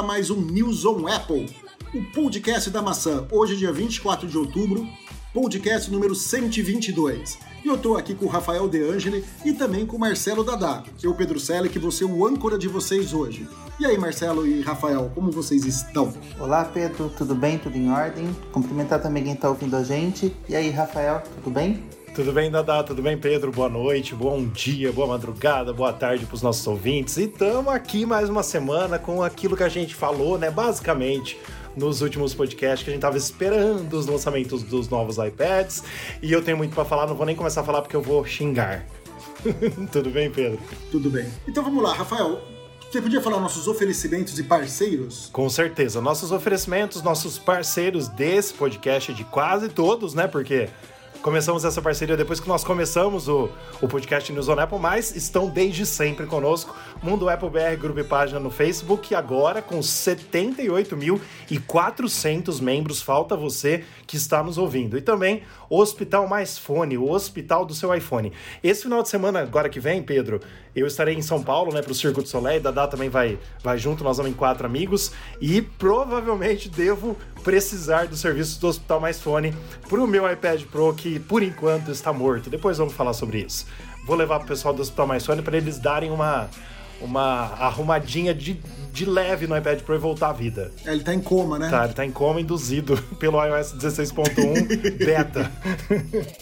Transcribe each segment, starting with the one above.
a mais um News on Apple, o podcast da maçã. Hoje, dia 24 de outubro, podcast número 122. E eu tô aqui com o Rafael De Angeli e também com o Marcelo Dadá. Eu, Pedro Selic, vou ser o âncora de vocês hoje. E aí, Marcelo e Rafael, como vocês estão? Olá, Pedro, tudo bem? Tudo em ordem? Cumprimentar também quem está ouvindo a gente. E aí, Rafael, tudo bem? Tudo bem, Dadá? Tudo bem, Pedro? Boa noite, bom dia, boa madrugada, boa tarde para os nossos ouvintes. E estamos aqui mais uma semana com aquilo que a gente falou, né? Basicamente, nos últimos podcasts que a gente tava esperando os lançamentos dos novos iPads. E eu tenho muito para falar, não vou nem começar a falar porque eu vou xingar. Tudo bem, Pedro? Tudo bem. Então vamos lá, Rafael. Você podia falar nossos oferecimentos e parceiros? Com certeza. Nossos oferecimentos, nossos parceiros desse podcast, de quase todos, né? Porque começamos essa parceria depois que nós começamos o, o podcast News on Apple, mas estão desde sempre conosco. Mundo Apple BR, grupo e página no Facebook, agora com 78.400 membros. Falta você que está nos ouvindo. E também Hospital Mais Fone, o hospital do seu iPhone. Esse final de semana, agora que vem, Pedro, eu estarei em São Paulo, né, para o Circo do Soleil. Dadá também vai, vai junto, nós vamos em quatro amigos. E provavelmente devo precisar do serviço do Hospital Mais Fone para o meu iPad Pro, que por enquanto está morto. Depois vamos falar sobre isso. Vou levar para o pessoal do Hospital Mais Fone para eles darem uma, uma arrumadinha de, de leve no iPad Pro e voltar à vida. É, Ele tá em coma, né? Tá, ele tá em coma induzido pelo iOS 16.1 beta.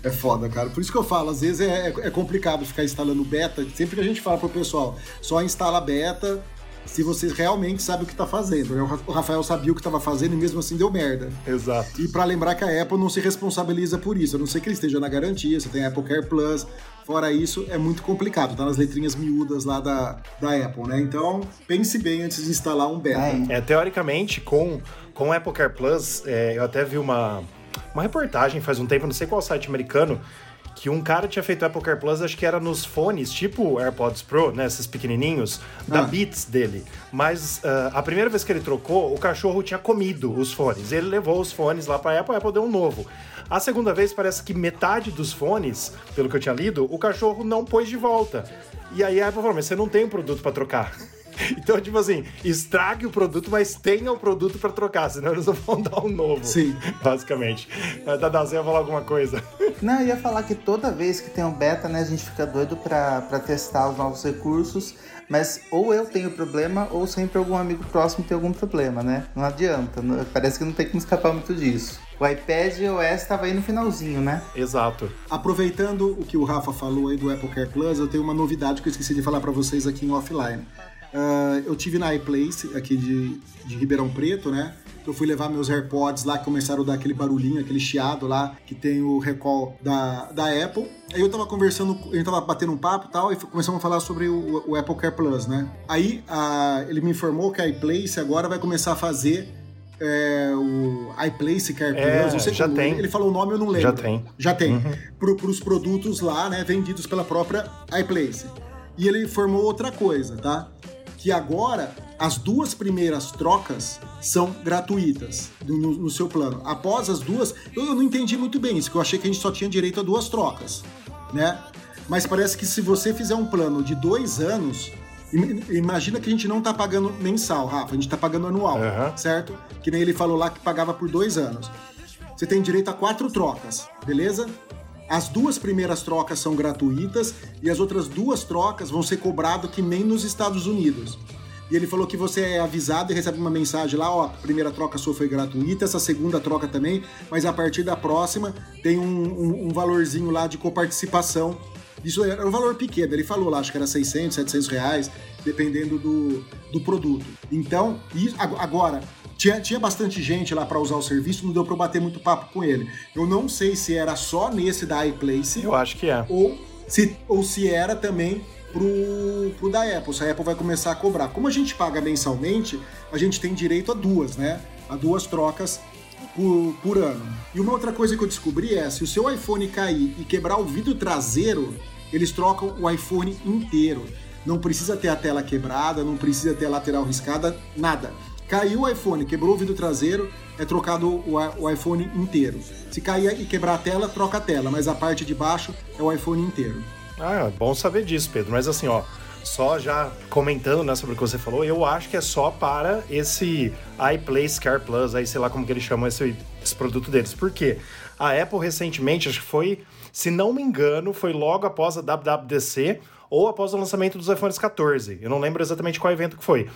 É foda, cara. Por isso que eu falo, às vezes é, é complicado ficar instalando beta. Sempre que a gente fala pro pessoal, só instala beta se você realmente sabe o que tá fazendo. né? O Rafael sabia o que tava fazendo e mesmo assim deu merda. Exato. E pra lembrar que a Apple não se responsabiliza por isso, a não ser que ele esteja na garantia, você tem Apple Care Plus. Fora isso, é muito complicado, tá nas letrinhas miúdas lá da, da Apple, né? Então, pense bem antes de instalar um beta. É. É, teoricamente, com, com o Apple Care Plus, é, eu até vi uma, uma reportagem faz um tempo, não sei qual site americano, que um cara tinha feito o Apple Care Plus, acho que era nos fones, tipo o AirPods Pro, né, esses pequenininhos, da Ah. Beats dele. Mas ah, a primeira vez que ele trocou, o cachorro tinha comido os fones. Ele levou os fones lá pra Apple, a Apple deu um novo. A segunda vez, parece que metade dos fones, pelo que eu tinha lido, o cachorro não pôs de volta. E aí a Apple falou, mas você não tem um produto pra trocar. Então, tipo assim, estrague o produto, mas tenha o produto pra trocar, senão eles não vão dar um novo. Sim. Basicamente. A Dada, você ia falar alguma coisa? Não, eu ia falar que toda vez que tem um beta, né, a gente fica doido pra testar os novos recursos, mas ou eu tenho problema, ou sempre algum amigo próximo tem algum problema, né? Não adianta, não- parece que não tem como escapar muito disso. O iPad OS tava aí no finalzinho, né? Exato. Aproveitando o que o Rafa falou aí do Apple Care Plus, eu tenho uma novidade que eu esqueci de falar pra vocês aqui em offline. Ah, eu tive na iPlace aqui de, de Ribeirão Preto, né? Eu fui levar meus AirPods lá que começaram a dar aquele barulhinho, aquele chiado lá, que tem o recall da, da Apple. Aí eu tava conversando, a gente tava batendo um papo e tal, e começamos a falar sobre o, o Apple Care Plus, né? Aí ele me informou que a iPlace agora vai começar a fazer é, o iPlace Care Plus. É, não sei já como- tem. Ele falou o nome, eu não lembro. Já tem. Já tem. Para os produtos lá, né, vendidos pela própria iPlace. E ele informou outra coisa, tá? Que agora as duas primeiras trocas são gratuitas no, no seu plano. Após as duas, eu, não entendi muito bem isso, que eu achei que a gente só tinha direito a duas trocas, né? Mas parece que se você fizer um plano de dois anos, im- imagina que a gente não tá pagando mensal, Rafa, a gente tá pagando anual, Aham. certo? Que nem ele falou lá que pagava por dois anos. Você tem direito a quatro trocas, beleza? As duas primeiras trocas são gratuitas e as outras duas trocas vão ser cobradas que nem nos Estados Unidos. E ele falou que você é avisado e recebe uma mensagem lá, ó, a primeira troca sua foi gratuita, essa segunda troca também, mas a partir da próxima tem um, um- um valorzinho lá de coparticipação. Isso era um valor pequeno, ele falou lá, acho que era 600, 700 reais, dependendo do, do produto. Então, ag- agora, tinha, tinha bastante gente lá para usar o serviço, não deu para eu bater muito papo com ele. Eu não sei se era só nesse da iPlace Eu acho que é. ou se, ou se era também pro, pro da Apple, se a Apple vai começar a cobrar. Como a gente paga mensalmente, a gente tem direito a duas, né? A duas trocas por, por ano. E uma outra coisa que eu descobri é, se o seu iPhone cair e quebrar o vidro traseiro, eles trocam o iPhone inteiro. Não precisa ter a tela quebrada, não precisa ter a lateral riscada, nada. Caiu o iPhone, quebrou o vidro traseiro, é trocado o, iPhone inteiro. Se cair e quebrar a tela, troca a tela, mas a parte de baixo é o iPhone inteiro. Ah, é bom saber disso, Pedro. Mas assim, ó, só já comentando né, sobre o que você falou, eu acho que é só para esse iPlay Care Plus, aí sei lá como que eles chamam esse, esse produto deles. Por quê? A Apple recentemente, acho que foi, se não me engano, foi logo após a WWDC ou após o lançamento dos iPhones 14. Eu não lembro exatamente qual evento que foi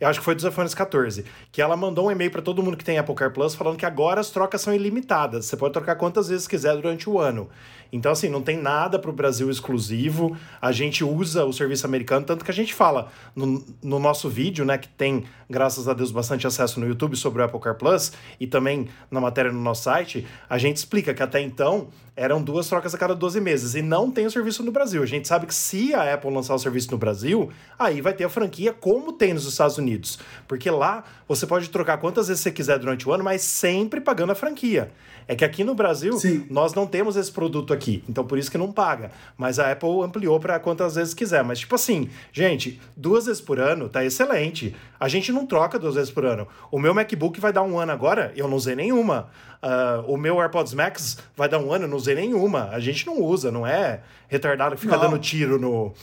eu acho que foi dos iPhones 14, que ela mandou um e-mail para todo mundo que tem Apple Car Plus falando que agora as trocas são ilimitadas. Você pode trocar quantas vezes quiser durante o ano. Então, assim, não tem nada para o Brasil exclusivo. A gente usa o serviço americano, tanto que a gente fala no, no, nosso vídeo, né, que tem, graças a Deus, bastante acesso no YouTube sobre o Apple Car Plus e também na matéria no nosso site, a gente explica que até então eram duas trocas a cada 12 meses e não tem o serviço no Brasil. A gente sabe que se a Apple lançar o serviço no Brasil, aí vai ter a franquia como tem nos Estados Unidos. Porque lá você pode trocar quantas vezes você quiser durante o ano, mas sempre pagando a franquia. É que aqui no Brasil Sim. nós não temos esse produto aqui, então por isso que não paga. Mas a Apple ampliou para quantas vezes quiser. Mas tipo assim, gente, duas vezes por ano tá excelente. A gente não troca duas vezes por ano. O meu MacBook vai dar um ano agora, eu não usei nenhuma. Uh, o meu AirPods Max vai dar um ano, eu não usei nenhuma. A gente não usa, não é retardado que fica não. dando tiro no,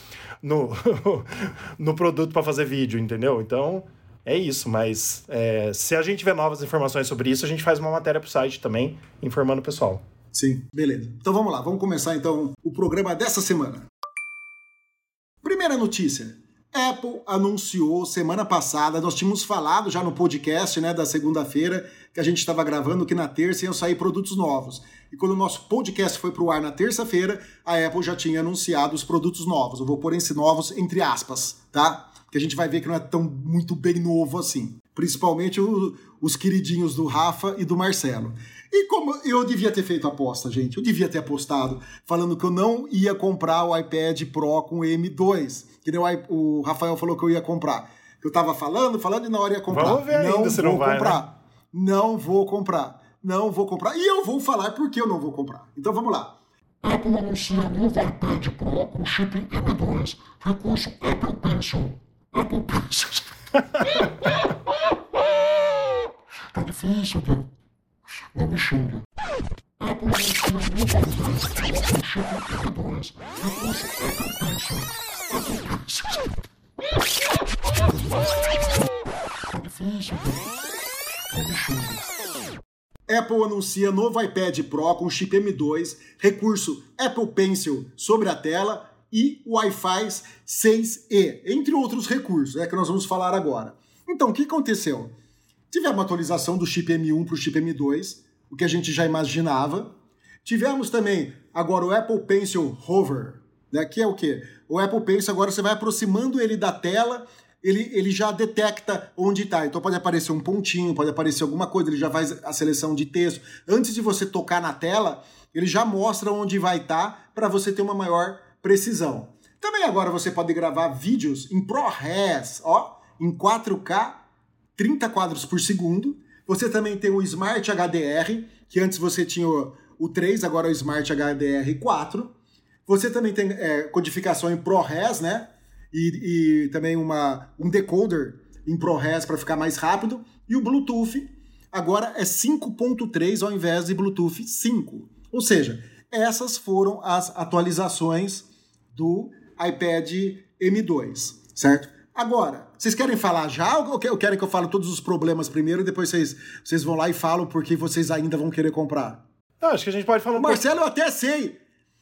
no, no produto para fazer vídeo, entendeu? Então é isso, mas é, se a gente tiver novas informações sobre isso, a gente faz uma matéria para o site também, informando o pessoal. Sim, beleza. Então vamos lá, vamos começar então o programa dessa semana. Primeira notícia. Apple anunciou semana passada, nós tínhamos falado já no podcast né, da segunda-feira, que a gente estava gravando, que na terça iam sair produtos novos. E quando o nosso podcast foi para o ar na terça-feira, a Apple já tinha anunciado os produtos novos. Eu vou pôr esse novos entre aspas, tá? que a gente vai ver que não é tão muito bem novo assim. Principalmente o, os queridinhos do Rafa e do Marcelo. E como eu devia ter feito aposta, gente, eu devia ter apostado, falando que eu não ia comprar o iPad Pro com M2. Que o, o Rafael falou que eu ia comprar. Eu tava falando, falando e na hora ia comprar. Vamos ver não ainda se não vai, comprar. Né? Não vou comprar. Não vou comprar. E eu vou falar por que eu não vou comprar. Então vamos lá. Apple anuncia novo iPad Pro com chip M2, recurso Apple Pencil. Apple Pencil. Tá difícil, Deus. Não me xinga. Apple anuncia novo iPad Pro com chip M2, recurso Apple Pencil. Apple Pencil. Tá difícil, Deus. Não me. Apple anuncia novo iPad Pro com chip M2, recurso Apple Pencil sobre a tela e Wi-Fi 6E, entre outros recursos, é que nós vamos falar agora. Então, o que aconteceu? Tivemos uma atualização do chip M1 para o chip M2, o que a gente já imaginava. Tivemos também agora o Apple Pencil Hover, né, que é o quê? O Apple Pencil agora você vai aproximando ele da tela ele, ele já detecta onde está. Então pode aparecer um pontinho, pode aparecer alguma coisa, ele já faz a seleção de texto. Antes de você tocar na tela, ele já mostra onde vai estar tá para você ter uma maior precisão. Também agora você pode gravar vídeos em ProRes, ó, em 4K, 30 quadros por segundo. Você também tem o Smart HDR, que antes você tinha o, o 3, agora é o Smart HDR 4. Você também tem é, codificação em ProRes, né? e, e também uma, um decoder em ProRes para ficar mais rápido. E o Bluetooth agora é 5.3 ao invés de Bluetooth 5. Ou seja, essas foram as atualizações do iPad M2, certo? Agora, vocês querem falar já ou querem que eu fale todos os problemas primeiro e depois vocês, vocês vão lá e falam porque vocês ainda vão querer comprar? Não, acho que a gente pode falar um Marcelo, pouco... eu até sei.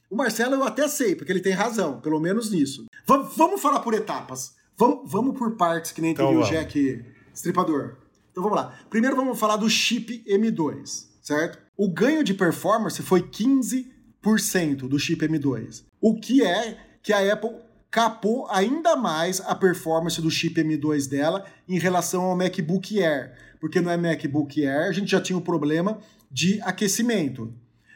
O Marcelo eu até sei, porque ele tem razão, pelo menos nisso. V vamos falar por etapas. Vamos, vamos por partes, que nem então, o Jack Stripador. Então vamos lá. Primeiro vamos falar do chip M2, certo? O ganho de performance foi 15% do chip M2. O que é que a Apple capou ainda mais a performance do chip M2 dela em relação ao MacBook Air. Porque no MacBook Air a gente já tinha o problema de aquecimento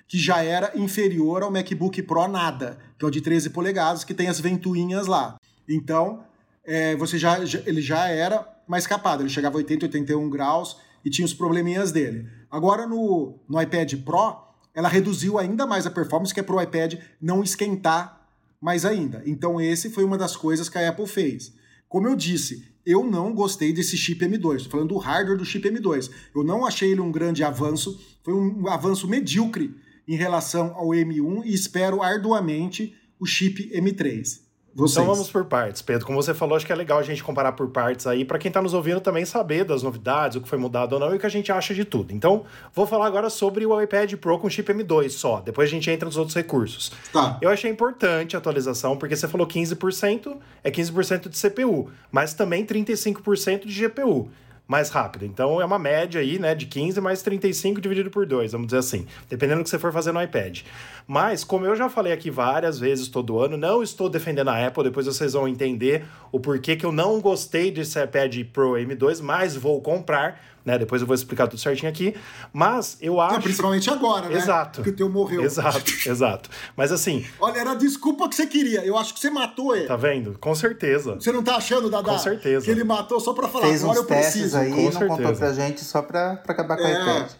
que já era inferior ao MacBook Pro nada, que é o de 13 polegadas, que tem as ventoinhas lá. Então, é, você já, já, ele já era mais capado, ele chegava a 80, 81 graus e tinha os probleminhas dele. Agora no, no iPad Pro, ela reduziu ainda mais a performance, que é para o iPad não esquentar mais ainda. Então, esse foi uma das coisas que a Apple fez. Como eu disse, eu não gostei desse chip M2. Estou falando do hardware do chip M2. Eu não achei ele um grande avanço. Foi um avanço medíocre em relação ao M1 e espero arduamente o chip M3. Vocês. Então vamos por partes, Pedro. Como você falou, acho que é legal a gente comparar por partes aí, para quem está nos ouvindo também saber das novidades, o que foi mudado ou não e o que a gente acha de tudo. Então, vou falar agora sobre o iPad Pro com chip M2 só. Depois a gente entra nos outros recursos. Tá. Eu achei importante a atualização, porque você falou 15%, é 15% de CPU, mas também 35% de GPU mais rápido. Então é uma média aí, né, de 15 mais 35 dividido por 2, vamos dizer assim, dependendo do que você for fazer no iPad. Mas, como eu já falei aqui várias vezes todo ano, não estou defendendo a Apple, depois vocês vão entender o porquê que eu não gostei desse iPad Pro M2, mas vou comprar, né? Depois eu vou explicar tudo certinho aqui. Mas eu acho. Não, principalmente agora, né? Exato. Que o teu morreu. Exato, exato. Mas assim. Olha, era a desculpa que você queria. Eu acho que você matou ele. Tá vendo? Com certeza. Você não tá achando, Dadá? Com certeza. Que ele matou só pra falar, Fez agora uns eu testes preciso. aí com e não certeza. contou pra gente só pra, pra acabar com É. o iPad.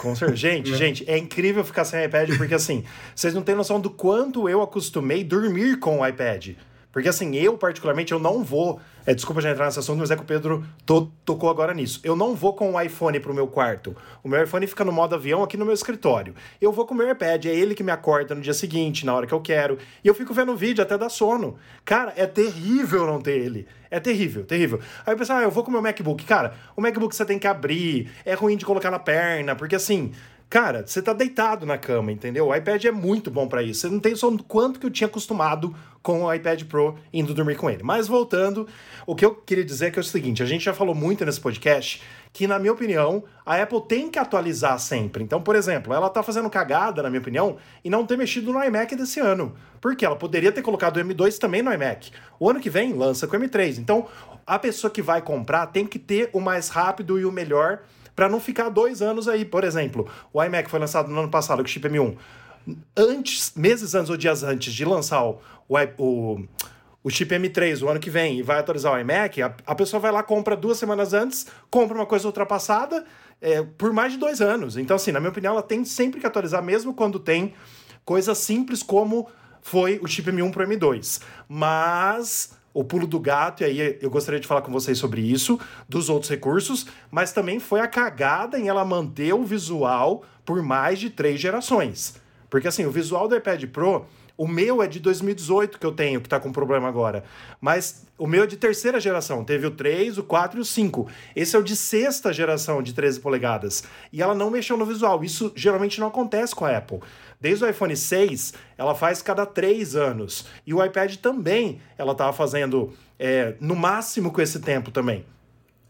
Com certeza. Gente, gente, é incrível ficar sem iPad, porque assim, vocês não têm noção do quanto eu acostumei dormir com o iPad. Porque assim, eu particularmente, eu não vou. É, desculpa já entrar nesse assunto, mas é que o Pedro to- tocou agora nisso. Eu não vou com o iPhone pro meu quarto. O meu iPhone fica no modo avião aqui no meu escritório. Eu vou com o meu iPad, é ele que me acorda no dia seguinte, na hora que eu quero. E eu fico vendo vídeo até dar sono. Cara, é terrível não ter ele. É terrível, terrível. Aí eu penso, ah, eu vou com o meu MacBook. Cara, o MacBook você tem que abrir, é ruim de colocar na perna, porque assim. Cara, você tá deitado na cama, entendeu? O iPad é muito bom pra isso. Você não tem do quanto que eu tinha acostumado com o iPad Pro indo dormir com ele. Mas voltando, o que eu queria dizer é que é o seguinte: a gente já falou muito nesse podcast que, na minha opinião, a Apple tem que atualizar sempre. Então, por exemplo, ela tá fazendo cagada, na minha opinião, e não ter mexido no iMac desse ano. Porque ela poderia ter colocado o M2 também no iMac. O ano que vem lança com o M3. Então, a pessoa que vai comprar tem que ter o mais rápido e o melhor para não ficar dois anos aí. Por exemplo, o iMac foi lançado no ano passado com o chip M1. Antes, meses antes ou dias antes de lançar o, o, o, o chip M3 o ano que vem e vai atualizar o iMac, a, a pessoa vai lá, compra duas semanas antes, compra uma coisa ultrapassada é, por mais de dois anos. Então, assim, na minha opinião, ela tem sempre que atualizar, mesmo quando tem coisas simples como foi o chip M1 pro M2. Mas o pulo do gato, e aí eu gostaria de falar com vocês sobre isso, dos outros recursos, mas também foi a cagada em ela manter o visual por mais de três gerações. Porque assim, o visual do iPad Pro, o meu é de 2018 que eu tenho, que tá com problema agora. Mas o meu é de terceira geração. Teve o 3, o 4 e o 5. Esse é o de sexta geração de 13 polegadas. E ela não mexeu no visual. Isso geralmente não acontece com a Apple. Desde o iPhone 6, ela faz cada três anos. E o iPad também, ela estava fazendo é, no máximo com esse tempo também.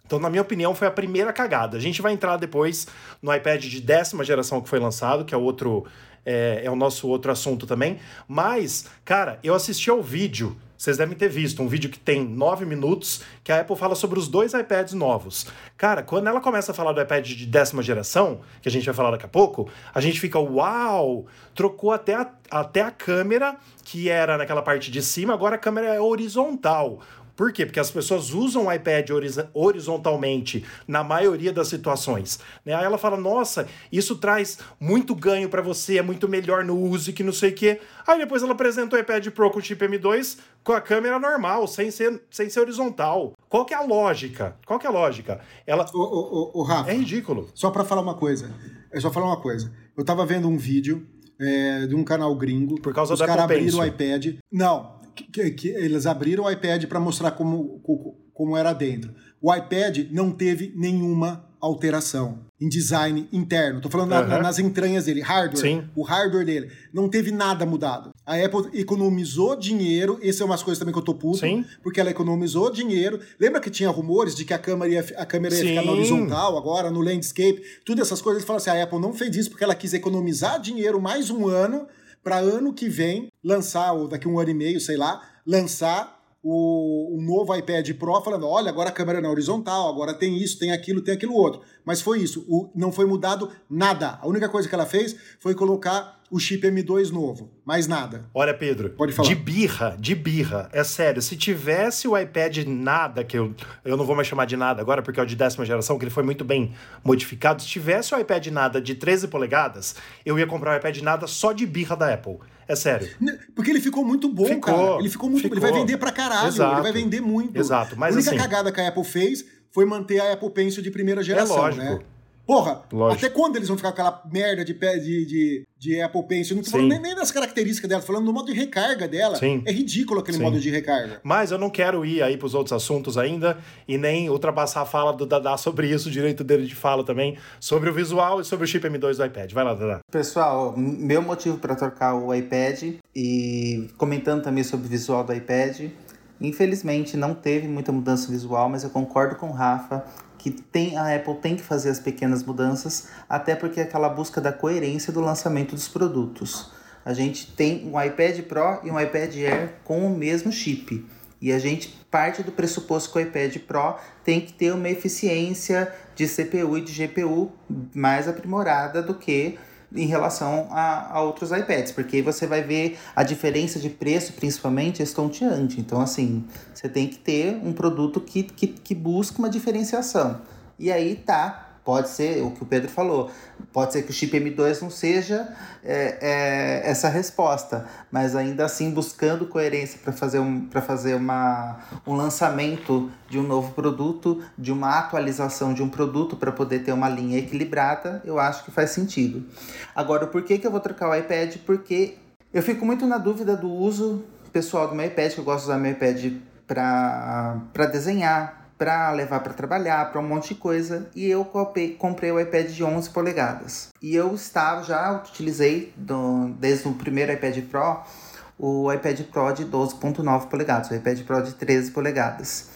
Então, na minha opinião, foi a primeira cagada. A gente vai entrar depois no iPad de décima geração que foi lançado, que é outro. É, é o nosso outro assunto também. Mas, cara, eu assisti ao vídeo. Vocês devem ter visto um vídeo que tem nove minutos, que a Apple fala sobre os dois iPads novos. Cara, quando ela começa a falar do iPad de décima geração, que a gente vai falar daqui a pouco, a gente fica, uau! Trocou até a, até a câmera, que era naquela parte de cima, agora a câmera é horizontal. Por quê? Porque as pessoas usam o iPad horiz- horizontalmente na maioria das situações. Né? Aí ela fala: nossa, isso traz muito ganho para você, é muito melhor no uso e que não sei o quê. Aí depois ela apresenta o iPad Pro com chip M2 com a câmera normal, sem ser, sem ser horizontal. Qual que é a lógica? Qual que é a lógica? Ela. Ô, ô, ô, ô, Rafa, É ridículo. só pra falar uma coisa. É só falar uma coisa. Eu tava vendo um vídeo é, de um canal gringo. Por causa os do caras Apple abriram o iPad. Não, que, que- eles abriram o iPad para mostrar como, co- como era dentro. O iPad não teve nenhuma alteração em design interno. Tô falando na- Aham. nas entranhas dele, hardware. Sim. O hardware dele. Não teve nada mudado. A Apple economizou dinheiro. Esse é umas coisas também que eu tô puto. Sim. Porque ela economizou dinheiro. Lembra que tinha rumores de que a câmera ia, a câmera ia ficar na horizontal agora, no landscape? Tudo essas coisas. Eles falam assim, a Apple não fez isso porque ela quis economizar dinheiro mais um ano para ano que vem lançar, ou daqui um ano e meio, sei lá, lançar o, um novo iPad Pro falando, olha, agora a câmera na horizontal, agora tem isso, tem aquilo, tem aquilo outro. Mas foi isso, o- não foi mudado nada. A única coisa que ela fez foi colocar o chip M2 novo. Mais nada. Olha, Pedro, Pode falar. de birra, de birra, é sério, se tivesse o iPad nada, que eu, eu não vou mais chamar de nada agora, porque é o de décima geração, que ele foi muito bem modificado, se tivesse o iPad nada de 13 polegadas, eu ia comprar o iPad nada só de birra da Apple. É sério. Porque ele ficou muito bom, Ficou, cara. Ele ficou muito ficou. Ele vai vender pra caralho. Exato. Ele vai vender muito. Exato, mas a única assim- cagada que a Apple fez foi manter a Apple Pencil de primeira geração, lógico. né? Porra, Lógico. até quando eles vão ficar com aquela merda de, pé- de, de, de Apple Pencil? Não tô falando nem, nem das características dela, tô falando do modo de recarga dela. Sim. É ridículo aquele Sim. modo de recarga. Mas eu não quero ir aí pros outros assuntos ainda e nem ultrapassar a fala do Dadá sobre isso, o direito dele de fala também, sobre o visual e sobre o chip M2 do iPad. Vai lá, Dadá. Pessoal, meu motivo para trocar o iPad e comentando também sobre o visual do iPad, infelizmente não teve muita mudança visual, mas eu concordo com o Rafa que tem, a Apple tem que fazer as pequenas mudanças, até porque é aquela busca da coerência do lançamento dos produtos. A gente tem um iPad Pro e um iPad Air com o mesmo chip. E a gente parte do pressuposto que o iPad Pro tem que ter uma eficiência de CPU e de GPU mais aprimorada do que em relação a, a outros iPads, porque aí você vai ver a diferença de preço, principalmente, estonteante. Então, assim, você tem que ter um produto que, que, que busca uma diferenciação. E aí tá, pode ser o que o Pedro falou, pode ser que o chip M2 não seja é, é, essa resposta, mas ainda assim buscando coerência para fazer, um, fazer uma, um lançamento de um novo produto, de uma atualização de um produto para poder ter uma linha equilibrada, eu acho que faz sentido. Agora, por que, que eu vou trocar o iPad? Porque eu fico muito na dúvida do uso pessoal do meu iPad, que eu gosto de usar meu iPad para desenhar, para levar para trabalhar, para um monte de coisa. E eu comprei, o iPad de 11 polegadas. E eu estava, já utilizei do, desde o primeiro iPad Pro, o iPad Pro de 12.9 polegadas, o iPad Pro de 13 polegadas.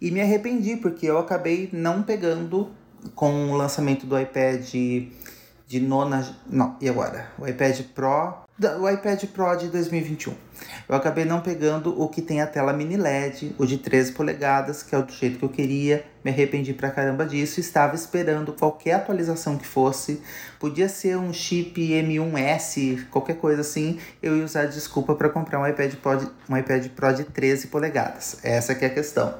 E me arrependi, porque eu acabei não pegando com o lançamento do iPad de nona. Não, e agora? O iPad Pro. O iPad Pro de 2021. Eu acabei não pegando o que tem a tela mini LED, o de 13 polegadas, que é o do jeito que eu queria. Me arrependi pra caramba disso. Estava esperando qualquer atualização que fosse. Podia ser um chip M1S, qualquer coisa assim. Eu ia usar desculpa para comprar um iPad, Pro de, um iPad Pro de 13 polegadas. Essa que é a questão.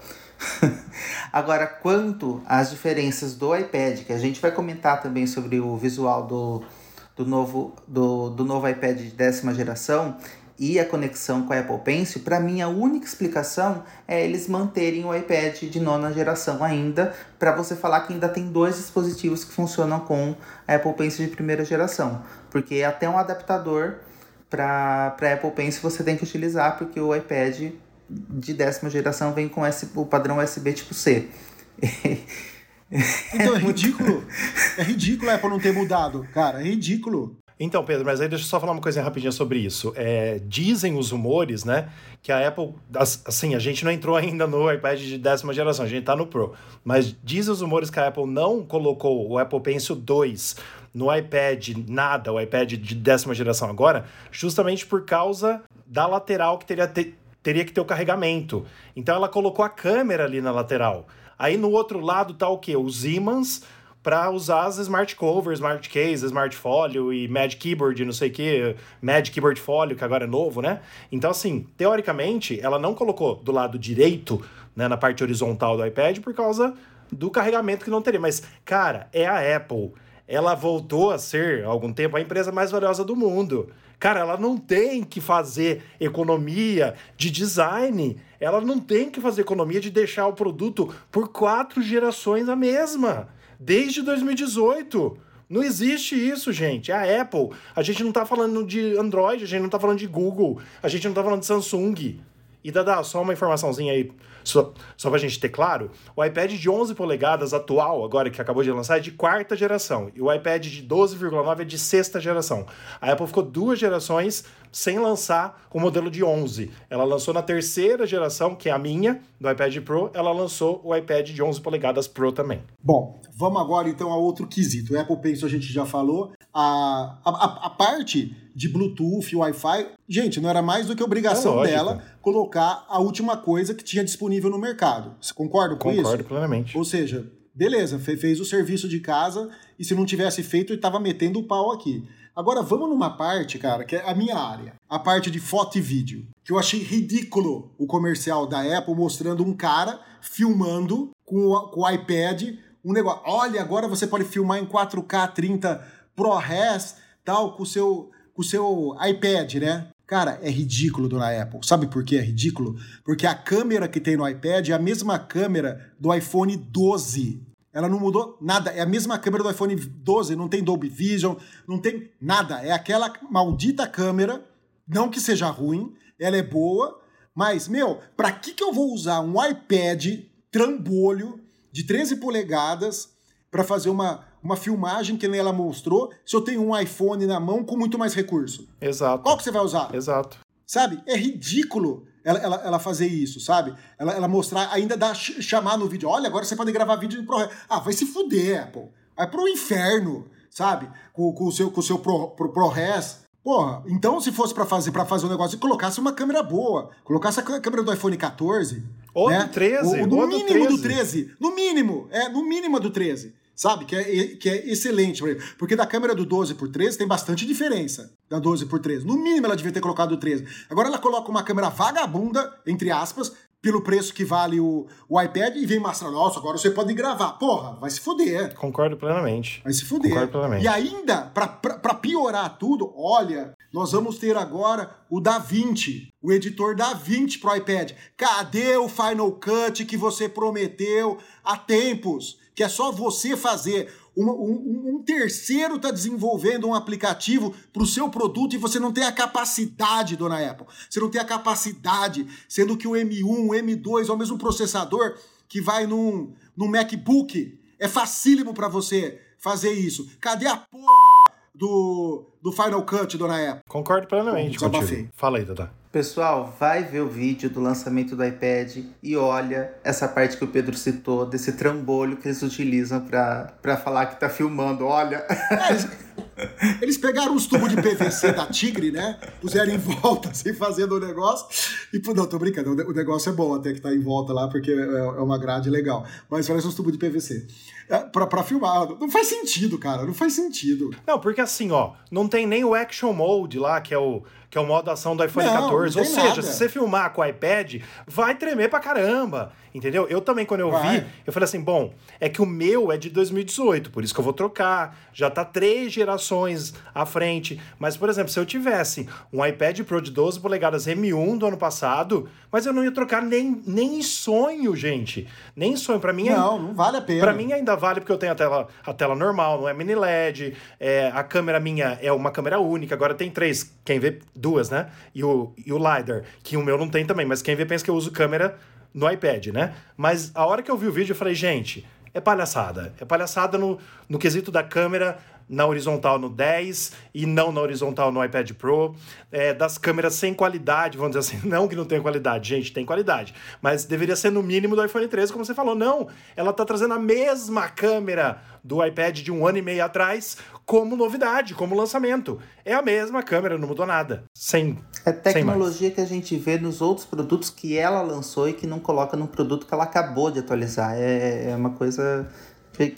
Agora, quanto às diferenças do iPad, que a gente vai comentar também sobre o visual do, do, novo, do, do novo iPad de décima geração e a conexão com a Apple Pencil, para mim a única explicação é eles manterem o iPad de nona geração ainda, para você falar que ainda tem dois dispositivos que funcionam com a Apple Pencil de primeira geração, porque até um adaptador para Apple Pencil você tem que utilizar, porque o iPad de décima geração vem com esse, o padrão USB tipo C. Então é ridículo. É ridículo a Apple não ter mudado, cara. É ridículo. Então, Pedro, mas aí deixa eu só falar uma coisinha rapidinha sobre isso. É, dizem os rumores, né, que a Apple, as- assim, a gente não entrou ainda no iPad de décima geração, a gente tá no Pro, mas dizem os rumores que a Apple não colocou o Apple Pencil 2 no iPad nada, o iPad de décima geração agora, justamente por causa da lateral que teria, te- teria que ter o carregamento. Então ela colocou a câmera ali na lateral. Aí no outro lado tá o quê? Os ímãs para usar as Smart Cover, Smart Case, Smart Folio e Magic Keyboard, não sei o que, Magic Keyboard Folio, que agora é novo, né? Então, assim, teoricamente, ela não colocou do lado direito, né, na parte horizontal do iPad, por causa do carregamento que não teria. Mas, cara, é a Apple. Ela voltou a ser, há algum tempo, a empresa mais valiosa do mundo. Cara, ela não tem que fazer economia de design. Ela não tem que fazer economia de deixar o produto por quatro gerações a mesma. Desde 2018. Não existe isso, gente. É a Apple. A gente não tá falando de Android, a gente não tá falando de Google, a gente não tá falando de Samsung. E Dada, só uma informaçãozinha aí, só, só pra gente ter claro. O iPad de 11 polegadas atual, agora que acabou de lançar, é de quarta geração. E o iPad de 12,9 é de sexta geração. A Apple ficou duas gerações sem lançar o modelo de 11. Ela lançou na terceira geração, que é a minha, do iPad Pro, ela lançou o iPad de 11 polegadas Pro também. Bom, vamos agora então a outro quesito. O Apple Pencil a gente já falou. A, a, a- a parte de Bluetooth, Wi-Fi, gente, não era mais do que obrigação É dela colocar a última coisa que tinha disponível no mercado. Você concorda com isso? Concordo plenamente. Ou seja, beleza, fe- fez o serviço de casa e se não tivesse feito, estava metendo o pau aqui. Agora vamos numa parte, cara, que é a minha área, a parte de foto e vídeo. Que eu achei ridículo o comercial da Apple mostrando um cara filmando com o, com o iPad um negócio. Olha, agora você pode filmar em 4K 30 ProRes, tal, com o seu, com o seu iPad, né? Cara, é ridículo, dona Apple. Sabe por que é ridículo? Porque a câmera que tem no iPad é a mesma câmera do iPhone 12. Ela não mudou nada. É a mesma câmera do iPhone 12, não tem Dolby Vision, não tem nada. É aquela maldita câmera, não que seja ruim, ela é boa, mas, meu, pra que, que eu vou usar um iPad trambolho de 13 polegadas para fazer uma, uma filmagem que nem ela mostrou se eu tenho um iPhone na mão com muito mais recurso? Exato. Qual que você vai usar? Exato. Sabe? É ridículo ela, ela, ela fazer isso, sabe? Ela, ela mostrar, ainda ch- chamar no vídeo. Olha, agora você pode gravar vídeo ProRes. Ah, vai se fuder, Apple. Vai pro inferno, sabe? Com, com o seu, com o seu Pro, Pro, ProRes. Porra, então se fosse pra fazer para fazer um negócio, colocasse uma câmera boa, colocasse a câ- câmera do iPhone 14, Ou né? do 13, O- no ou do mínimo do 13. 13, no mínimo, é, no mínimo do 13, sabe? Que é, que é excelente, ele. porque da câmera do 12 por 13 tem bastante diferença da 12 por 13. No mínimo ela devia ter colocado o 13. Agora ela coloca uma câmera vagabunda, entre aspas, pelo preço que vale o, o iPad e vem mostrar, nossa, agora você pode gravar. Porra, vai se fuder. Concordo plenamente. Vai se fuder. Concordo plenamente. E ainda, pra piorar tudo, olha, nós vamos ter agora o DaVinci, o editor DaVinci pro iPad. Cadê o Final Cut que você prometeu há tempos? Que é só você fazer. Um, um- um terceiro está desenvolvendo um aplicativo para o seu produto e você não tem a capacidade, dona Apple. Você não tem a capacidade, sendo que o M1, o M2 é o mesmo processador que vai num, num MacBook. É facílimo para você fazer isso. Cadê a porra do, do Final Cut, dona Apple? Concordo plenamente Desabafei. contigo. Fala aí, Dada. Pessoal, vai ver o vídeo do lançamento do iPad e olha essa parte que o Pedro citou, desse trambolho que eles utilizam pra falar que tá filmando. Olha, Eles pegaram os tubos de PVC da Tigre, né? Puseram em volta, assim, fazendo o negócio. E, não, tô brincando, o ne- o negócio é bom até que tá em volta lá, porque é é uma grade legal. Mas parece uns tubos de PVC. É, pra, pra filmar, não faz sentido, cara, não faz sentido. Não, porque assim, ó, não tem nem o Action Mode lá, que é o, que é o modo ação do iPhone Não, 14. não Ou seja, nada. se você filmar com o iPad, vai tremer pra caramba. Entendeu? Eu também, quando eu Vai. vi, eu falei assim: bom, é que o meu é de 2018, por isso que eu vou trocar. Já tá três gerações à frente. Mas, por exemplo, se eu tivesse um iPad Pro de 12 polegadas M1 do ano passado, mas eu não ia trocar nem, nem em sonho, gente. Nem em sonho. Pra mim é Não, não vale a pena. Pra mim ainda vale porque eu tenho a tela, a tela normal, não é mini LED. é, a câmera minha é uma câmera única, agora tem três. Quem vê, duas, né? E o, e o LiDAR, que o meu não tem também, mas quem vê pensa que eu uso câmera no iPad, né? Mas a hora que eu vi o vídeo, eu falei, gente, é palhaçada. É palhaçada no, no quesito da câmera na horizontal no 10 e não na horizontal no iPad Pro, é, das câmeras sem qualidade, vamos dizer assim, não que não tenha qualidade, gente, tem qualidade, mas deveria ser no mínimo do iPhone 13, como você falou, não, ela tá trazendo a mesma câmera do iPad de um ano e meio atrás como novidade, como lançamento. É a mesma câmera, não mudou nada. Sem, é sem tecnologia que a gente vê nos outros produtos que ela lançou e que não coloca no produto que ela acabou de atualizar. É, é uma coisa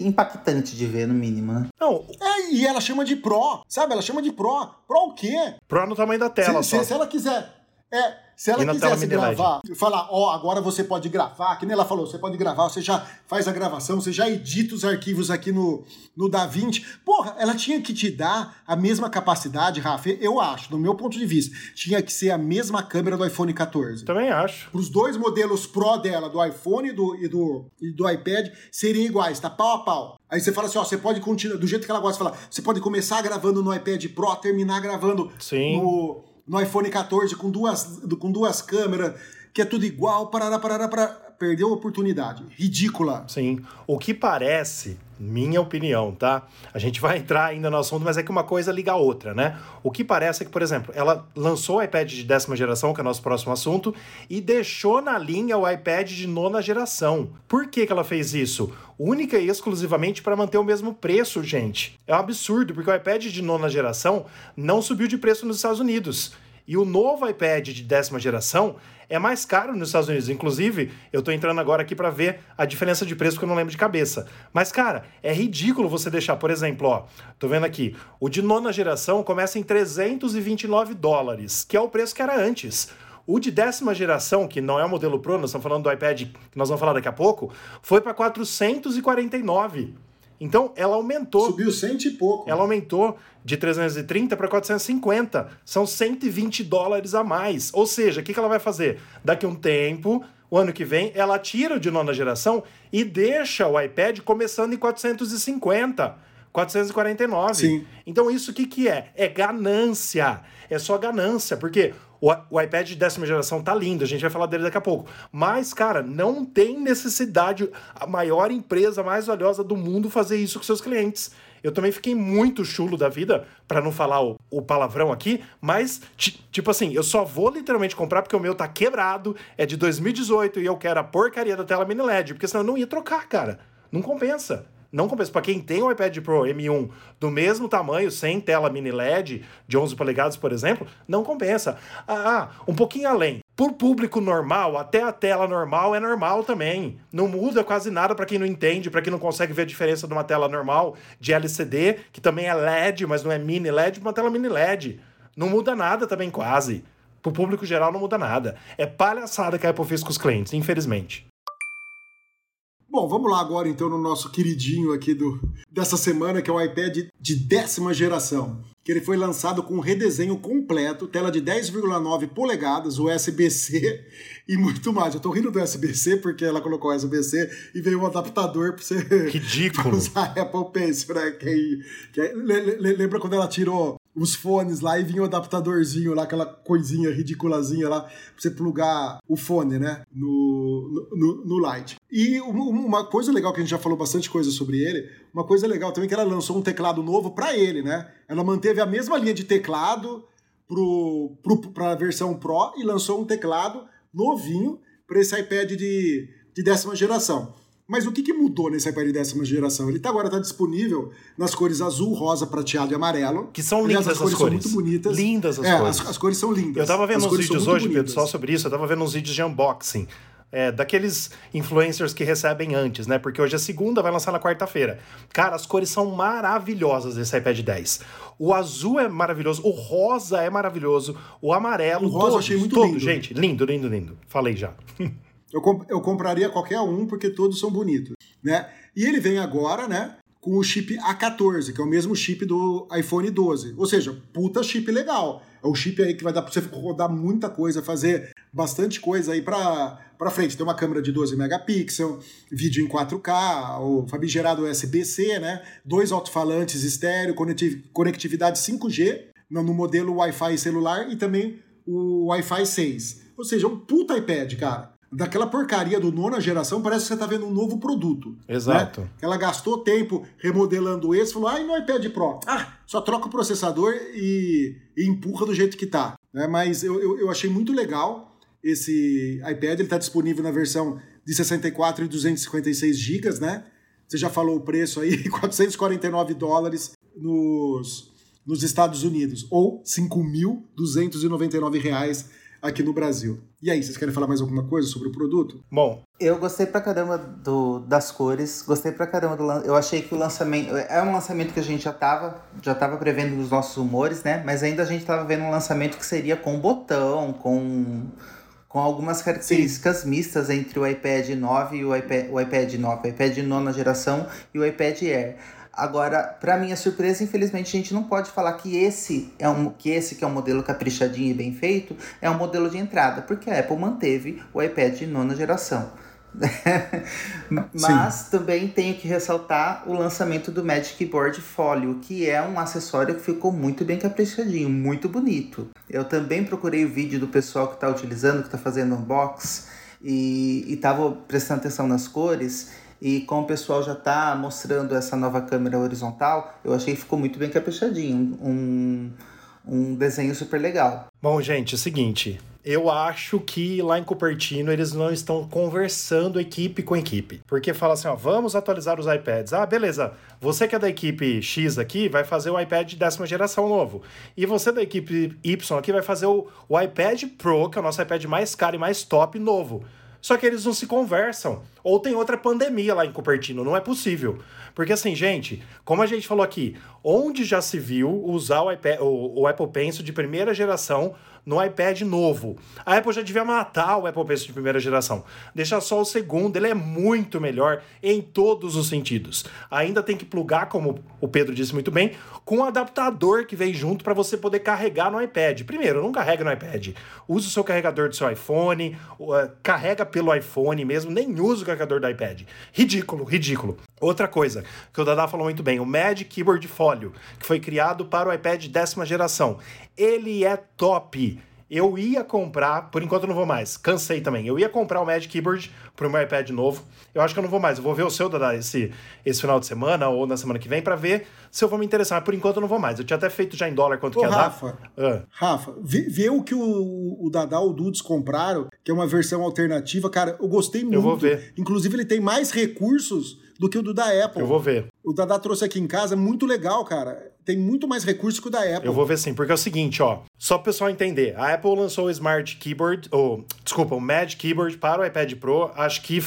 impactante de ver, no mínimo, né? Não, É, e ela chama de Pro, sabe? Ela chama de Pro. Pro o quê? Pro no tamanho da tela se, só. se, se ela quiser. É, se ela quisesse gravar, falar, ó, agora você pode gravar, que nem ela falou, você pode gravar, você já faz a gravação, você já edita os arquivos aqui no, no DaVinci. Porra, ela tinha que te dar a mesma capacidade, Rafa, eu acho, do meu ponto de vista, tinha que ser a mesma câmera do iPhone 14. Também acho. Os dois modelos Pro dela, do iPhone e do, e do, e do iPad, seriam iguais, tá pau a pau. Aí você fala assim, ó, você pode continuar, do jeito que ela gosta de falar, você pode começar gravando no iPad Pro, terminar gravando Sim. no, no iPhone 14 com duas, com duas câmeras, que é tudo igual, parará, parará, parará. Perdeu a oportunidade. Ridícula. Sim. O que parece, minha opinião, tá? A gente vai entrar ainda no assunto, mas é que uma coisa liga a outra, né? O que parece é que, por exemplo, ela lançou o iPad de décima geração, que é o nosso próximo assunto, e deixou na linha o iPad de nona geração. Por que, que ela fez isso? Única e exclusivamente para manter o mesmo preço, gente. É um absurdo, porque o iPad de nona geração não subiu de preço nos Estados Unidos. E o novo iPad de décima geração é mais caro nos Estados Unidos. Inclusive, eu estou entrando agora aqui para ver a diferença de preço que eu não lembro de cabeça. Mas, cara, é ridículo você deixar, por exemplo, ó, tô vendo aqui, o de nona geração começa em 329 dólares, que é o preço que era antes. O de décima geração, que não é o modelo Pro, nós estamos falando do iPad que nós vamos falar daqui a pouco, foi para 449. Então, ela aumentou. Subiu cento e pouco. Ela aumentou de 330 para 450. São 120 dólares a mais. Ou seja, o que, que ela vai fazer? Daqui a um tempo, o ano que vem, ela tira o de nona geração e deixa o iPad começando em 450. 449. Sim. Então, isso o que, que é? É ganância. É só ganância. Porque o, o iPad de décima geração tá lindo, a gente vai falar dele daqui a pouco. Mas, cara, não tem necessidade a maior empresa mais valiosa do mundo fazer isso com seus clientes. Eu também fiquei muito chulo da vida, para não falar o, o, palavrão aqui, mas, tipo assim, eu só vou literalmente comprar porque o meu tá quebrado, é de 2018 e eu quero a porcaria da tela mini LED, porque senão eu não ia trocar, cara. Não compensa não compensa. Para quem tem um iPad Pro M1 do mesmo tamanho, sem tela mini LED de 11 polegadas, por exemplo, não compensa. Ah, um pouquinho além. Por público normal, até a tela normal é normal também. Não muda quase nada para quem não entende, para quem não consegue ver a diferença de uma tela normal de LCD, que também é LED, mas não é mini LED, uma tela mini LED. Não muda nada também quase. Pro público geral não muda nada. É palhaçada que a Apple fez com os clientes, infelizmente. Bom, vamos lá agora então no nosso queridinho aqui do, dessa semana, que é o iPad de décima geração. Que ele foi lançado com um redesenho completo, tela de 10,9 polegadas, USB-C e muito mais. Eu tô rindo do USB-C porque ela colocou USB-C e veio um adaptador para você Ridículo. usar Apple Pencil, né? Que, que, lembra quando ela tirou os fones lá e vinha o adaptadorzinho lá, aquela coisinha ridiculazinha lá, pra você plugar o fone, né, no, no, no light. E uma coisa legal que a gente já falou bastante coisa sobre ele, uma coisa legal também é que ela lançou um teclado novo para ele, né? Ela manteve a mesma linha de teclado pro, pro, pra versão Pro e lançou um teclado novinho para esse iPad de, de décima geração. Mas o que, que mudou nesse iPad décima geração? Ele tá, agora está disponível nas cores azul, rosa, prateado e amarelo. Que são lindas as cores. As cores são muito bonitas. Lindas as é, cores. As, as, cores são lindas. Eu tava vendo uns vídeos hoje, bonitas. Pedro, só sobre isso. Eu tava vendo uns vídeos de unboxing. É, daqueles influencers que recebem antes, né? Porque hoje é segunda, vai lançar na quarta-feira. Cara, as cores são maravilhosas desse iPad 10. O azul é maravilhoso, o rosa é maravilhoso, o amarelo. O rosa todos, achei muito lindo. Gente, lindo, lindo, lindo. Falei já. Eu, comp eu compraria qualquer um porque todos são bonitos, né? E ele vem agora, né? Com o chip A14, que é o mesmo chip do iPhone 12. Ou seja, puta chip legal. É o chip aí que vai dar pra você rodar muita coisa, fazer bastante coisa aí pra, pra frente. Tem uma câmera de 12 megapixels, vídeo em 4K, o famigerado USB-C, né? Dois alto-falantes estéreo, conectividade 5G no modelo Wi-Fi celular e também o Wi-Fi 6. Ou seja, um puta iPad, cara daquela porcaria do nona geração, parece que você está vendo um novo produto. Exato. Né? Ela gastou tempo remodelando esse, falou, ah, e no iPad Pro? Ah, só troca o processador e, e empurra do jeito que tá. Né? Mas eu, eu, eu, achei muito legal esse iPad, ele está disponível na versão de 64 e 256 GB, né? Você já falou o preço aí, 449 dólares nos, nos Estados Unidos, ou 5.299 reais aqui no Brasil. E aí, vocês querem falar mais alguma coisa sobre o produto? Bom, eu gostei pra caramba do, das cores, gostei pra caramba do Eu achei que o lançamento. É um lançamento que a gente já tava, já tava prevendo nos nossos humores, né? Mas ainda a gente tava vendo um lançamento que seria com botão, com. Com algumas características Sim. mistas entre o iPad 9 e o iPad, o iPad 9, o iPad nona geração e o iPad Air. Agora, para minha surpresa, infelizmente, a gente não pode falar que esse é um que esse que é um modelo caprichadinho e bem feito é um modelo de entrada, porque a Apple manteve o iPad de nona geração. Mas Sim. também tenho que ressaltar o lançamento do Magic Board Folio, que é um acessório que ficou muito bem caprichadinho, muito bonito. Eu também procurei o vídeo do pessoal que está utilizando, que está fazendo unbox e estava prestando atenção nas cores. E como o pessoal já está mostrando essa nova câmera horizontal, eu achei que ficou muito bem caprichadinho. Um, um desenho super legal. Bom, gente, é o seguinte. eu acho que lá em Cupertino eles não estão conversando equipe com equipe. Porque fala assim, ó, vamos atualizar os iPads. Ah, beleza. Você que é da equipe X aqui vai fazer o iPad décima geração novo. E você da equipe Y aqui vai fazer o, o iPad Pro, que é o nosso iPad mais caro e mais top novo. Só que eles não se conversam. Ou tem outra pandemia lá em Cupertino, não é possível. Porque assim, gente, como a gente falou aqui, onde já se viu usar o, iPad, o, o Apple Pencil de primeira geração no iPad novo. A Apple já devia matar o Apple Pencil de primeira geração. Deixa só o segundo, ele é muito melhor em todos os sentidos. Ainda tem que plugar, como o Pedro disse muito bem, com um adaptador que vem junto para você poder carregar no iPad. Primeiro, não carrega no iPad. Use o seu carregador do seu iPhone, uh, carrega pelo iPhone mesmo, nem use o carregador do iPad. Ridículo, ridículo. Outra coisa que o Dada falou muito bem, o Magic Keyboard Folio, que foi criado para o iPad décima geração. Ele é top. Eu ia comprar, por enquanto eu não vou mais, cansei também. Eu ia comprar o Magic Keyboard pro meu iPad novo. Eu acho que eu não vou mais. Eu vou ver o seu Dada esse, esse final de semana ou na semana que vem para ver se eu vou me interessar. Mas por enquanto eu não vou mais. Eu tinha até feito já em dólar quanto Ô, que ia Rafa, dar. Ah. Rafa, vê, vê o que o, o Dada ou o Dudes compraram, que é uma versão alternativa. Cara, eu gostei muito. vou ver. Inclusive, ele tem mais recursos do que o do da Apple. Eu vou ver. O Dada trouxe aqui em casa, muito legal, cara. Tem muito mais recursos que o da Apple. Eu vou ver sim, porque é o seguinte, ó. Só pro pessoal entender. A Apple lançou o Smart Keyboard, ou, desculpa, o Magic Keyboard para o iPad Pro, acho que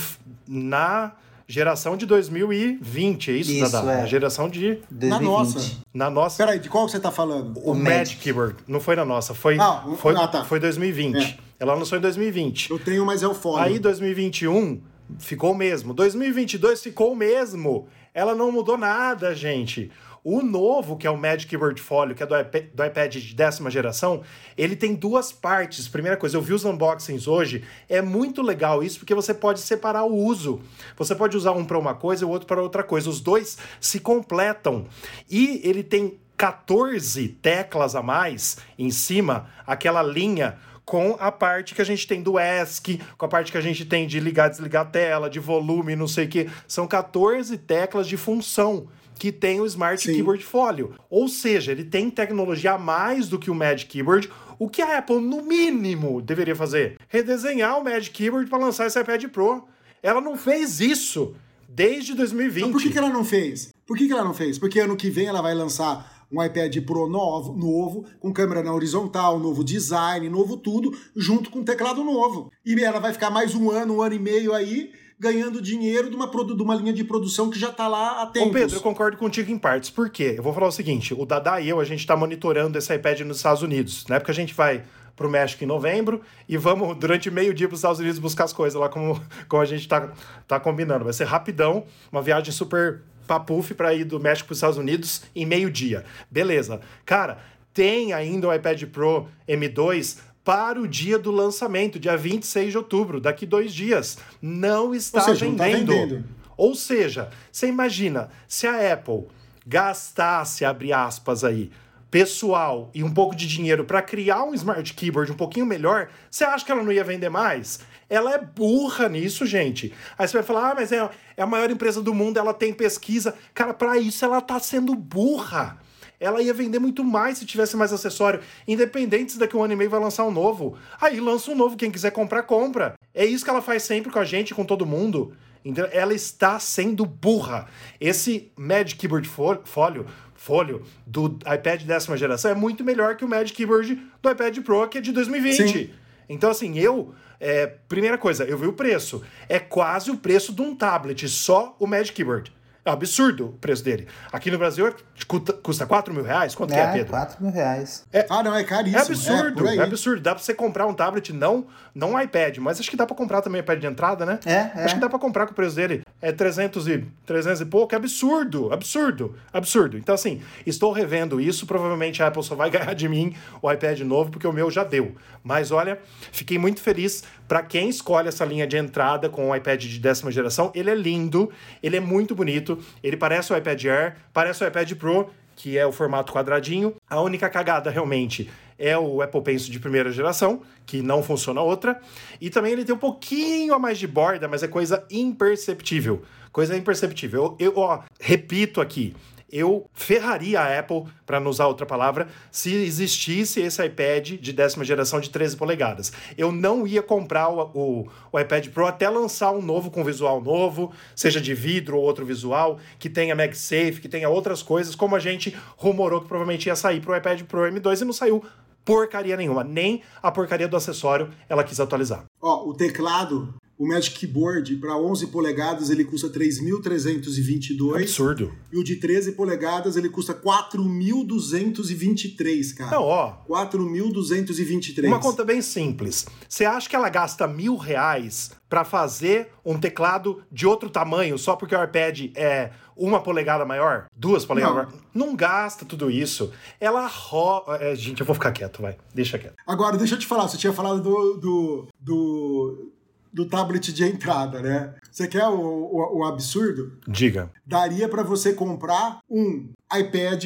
na geração de 2020, é isso, Isso, Dada? é. Na geração de... Na 2020. nossa. Na nossa... Peraí, de qual você tá falando? O, O Magic. Magic. Keyboard. Não foi na nossa, foi, Ah, o- foi, ah, tá. foi 2020. É. Ela lançou em 2020. Eu tenho, mas é o fone. Aí 2021 ficou o mesmo. 2022 ficou o mesmo. Ela não mudou nada, gente. O novo, que é o Magic Keyboard Folio, que é do iPad, do iPad de décima geração, ele tem duas partes. Primeira coisa, eu vi os unboxings hoje, é muito legal isso, porque você pode separar o uso. Você pode usar um para uma coisa e o outro para outra coisa. Os dois se completam. E ele tem 14 teclas a mais em cima, aquela linha com a parte que a gente tem do ESC, com a parte que a gente tem de ligar, desligar a tela, de volume, não sei o que. São 14 teclas de função que tem o Smart Sim. Keyboard Folio. Ou seja, ele tem tecnologia a mais do que o Magic Keyboard, o que a Apple, no mínimo, deveria fazer? Redesenhar o Magic Keyboard para lançar esse iPad Pro. Ela não fez isso desde 2020. Então, por que, que ela não fez? Por que, que ela não fez? Porque ano que vem ela vai lançar um iPad Pro novo, novo, com câmera na horizontal, novo design, novo tudo, junto com teclado novo. E ela vai ficar mais um ano, um ano e meio aí, ganhando dinheiro de uma, de uma linha de produção que já tá lá há tempos. Ô Pedro, eu concordo contigo em partes. Por quê? Eu vou falar o seguinte: o Dada e eu, a gente tá monitorando esse iPad nos Estados Unidos. Na época a gente vai pro México em novembro e vamos durante meio dia pros Estados Unidos buscar as coisas lá como, como a gente tá, tá combinando. Vai ser rapidão, uma viagem super papuf para ir do México pros Estados Unidos em meio dia. Beleza. Cara, tem ainda o iPad Pro M2 para o dia do lançamento, dia 26 de outubro, daqui dois dias. Não está seja, não tá vendendo. vendendo. Ou seja, você imagina, se a Apple gastasse, abre aspas aí, pessoal e um pouco de dinheiro para criar um smart keyboard um pouquinho melhor, você acha que ela não ia vender mais? Ela é burra nisso, gente. Aí você vai falar, ah, mas é, é a maior empresa do mundo, ela tem pesquisa. Cara, para isso ela tá sendo burra. Ela ia vender muito mais se tivesse mais acessório. Independente se daqui um ano e meio vai lançar um novo. Aí lança um novo, quem quiser comprar, compra. É isso que ela faz sempre com a gente, com todo mundo. Então, ela está sendo burra. Esse Magic Keyboard Fo- Folio, Folio do iPad décima geração é muito melhor que o Magic Keyboard do iPad Pro, que é de 2020. Sim. Então, assim, eu. É, primeira coisa, eu vi o preço. É quase o preço de um tablet, só o Magic Keyboard. É um absurdo o preço dele. Aqui no Brasil é- custa, custa 4 mil reais? Quanto que é, É, Pedro? 4 mil reais. Ah, não, é caríssimo. É absurdo, aí. é, absurdo. Dá pra você comprar um tablet, não, não um iPad, mas acho que dá pra comprar também iPad de entrada, né? É, é. Acho que dá pra comprar com o preço dele. É 300 e, 300 e pouco. É absurdo, absurdo, absurdo. Então, assim, estou revendo isso. Provavelmente a Apple só vai ganhar de mim o iPad novo, porque o meu já deu. Mas olha, fiquei muito feliz para quem escolhe essa linha de entrada com o iPad de décima geração. Ele é lindo, ele é muito bonito, ele parece o iPad Air, parece o iPad Pro, que é o formato quadradinho. A única cagada realmente é o Apple Pencil de primeira geração, que não funciona outra. E também ele tem um pouquinho a mais de borda, mas é coisa imperceptível. Coisa imperceptível. Eu, eu ó, repito aqui, eu ferraria a Apple, para não usar outra palavra, se existisse esse iPad de décima geração de 13 polegadas. Eu não ia comprar o, o, o iPad Pro até lançar um novo com visual novo, seja de vidro ou outro visual, que tenha MagSafe, que tenha outras coisas, como a gente rumorou que provavelmente ia sair pro iPad Pro M2 e não saiu porcaria nenhuma. Nem a porcaria do acessório ela quis atualizar. Ó, o teclado, o Magic Keyboard para 11 polegadas ele custa 3.322. Absurdo. E o de 13 polegadas ele custa 4.223, cara. Não, ó. 4.223. Uma conta bem simples. Você acha que ela gasta mil reais para fazer um teclado de outro tamanho só porque o iPad é uma polegada maior? Duas polegadas Não. maior? Não gasta tudo isso. Ela ro... é, gente, eu vou ficar quieto, vai. Deixa quieto. Agora, deixa eu te falar, você tinha falado do, do, do, do tablet de entrada, né? Você quer o, o, o absurdo? Diga. Daria para você comprar um iPad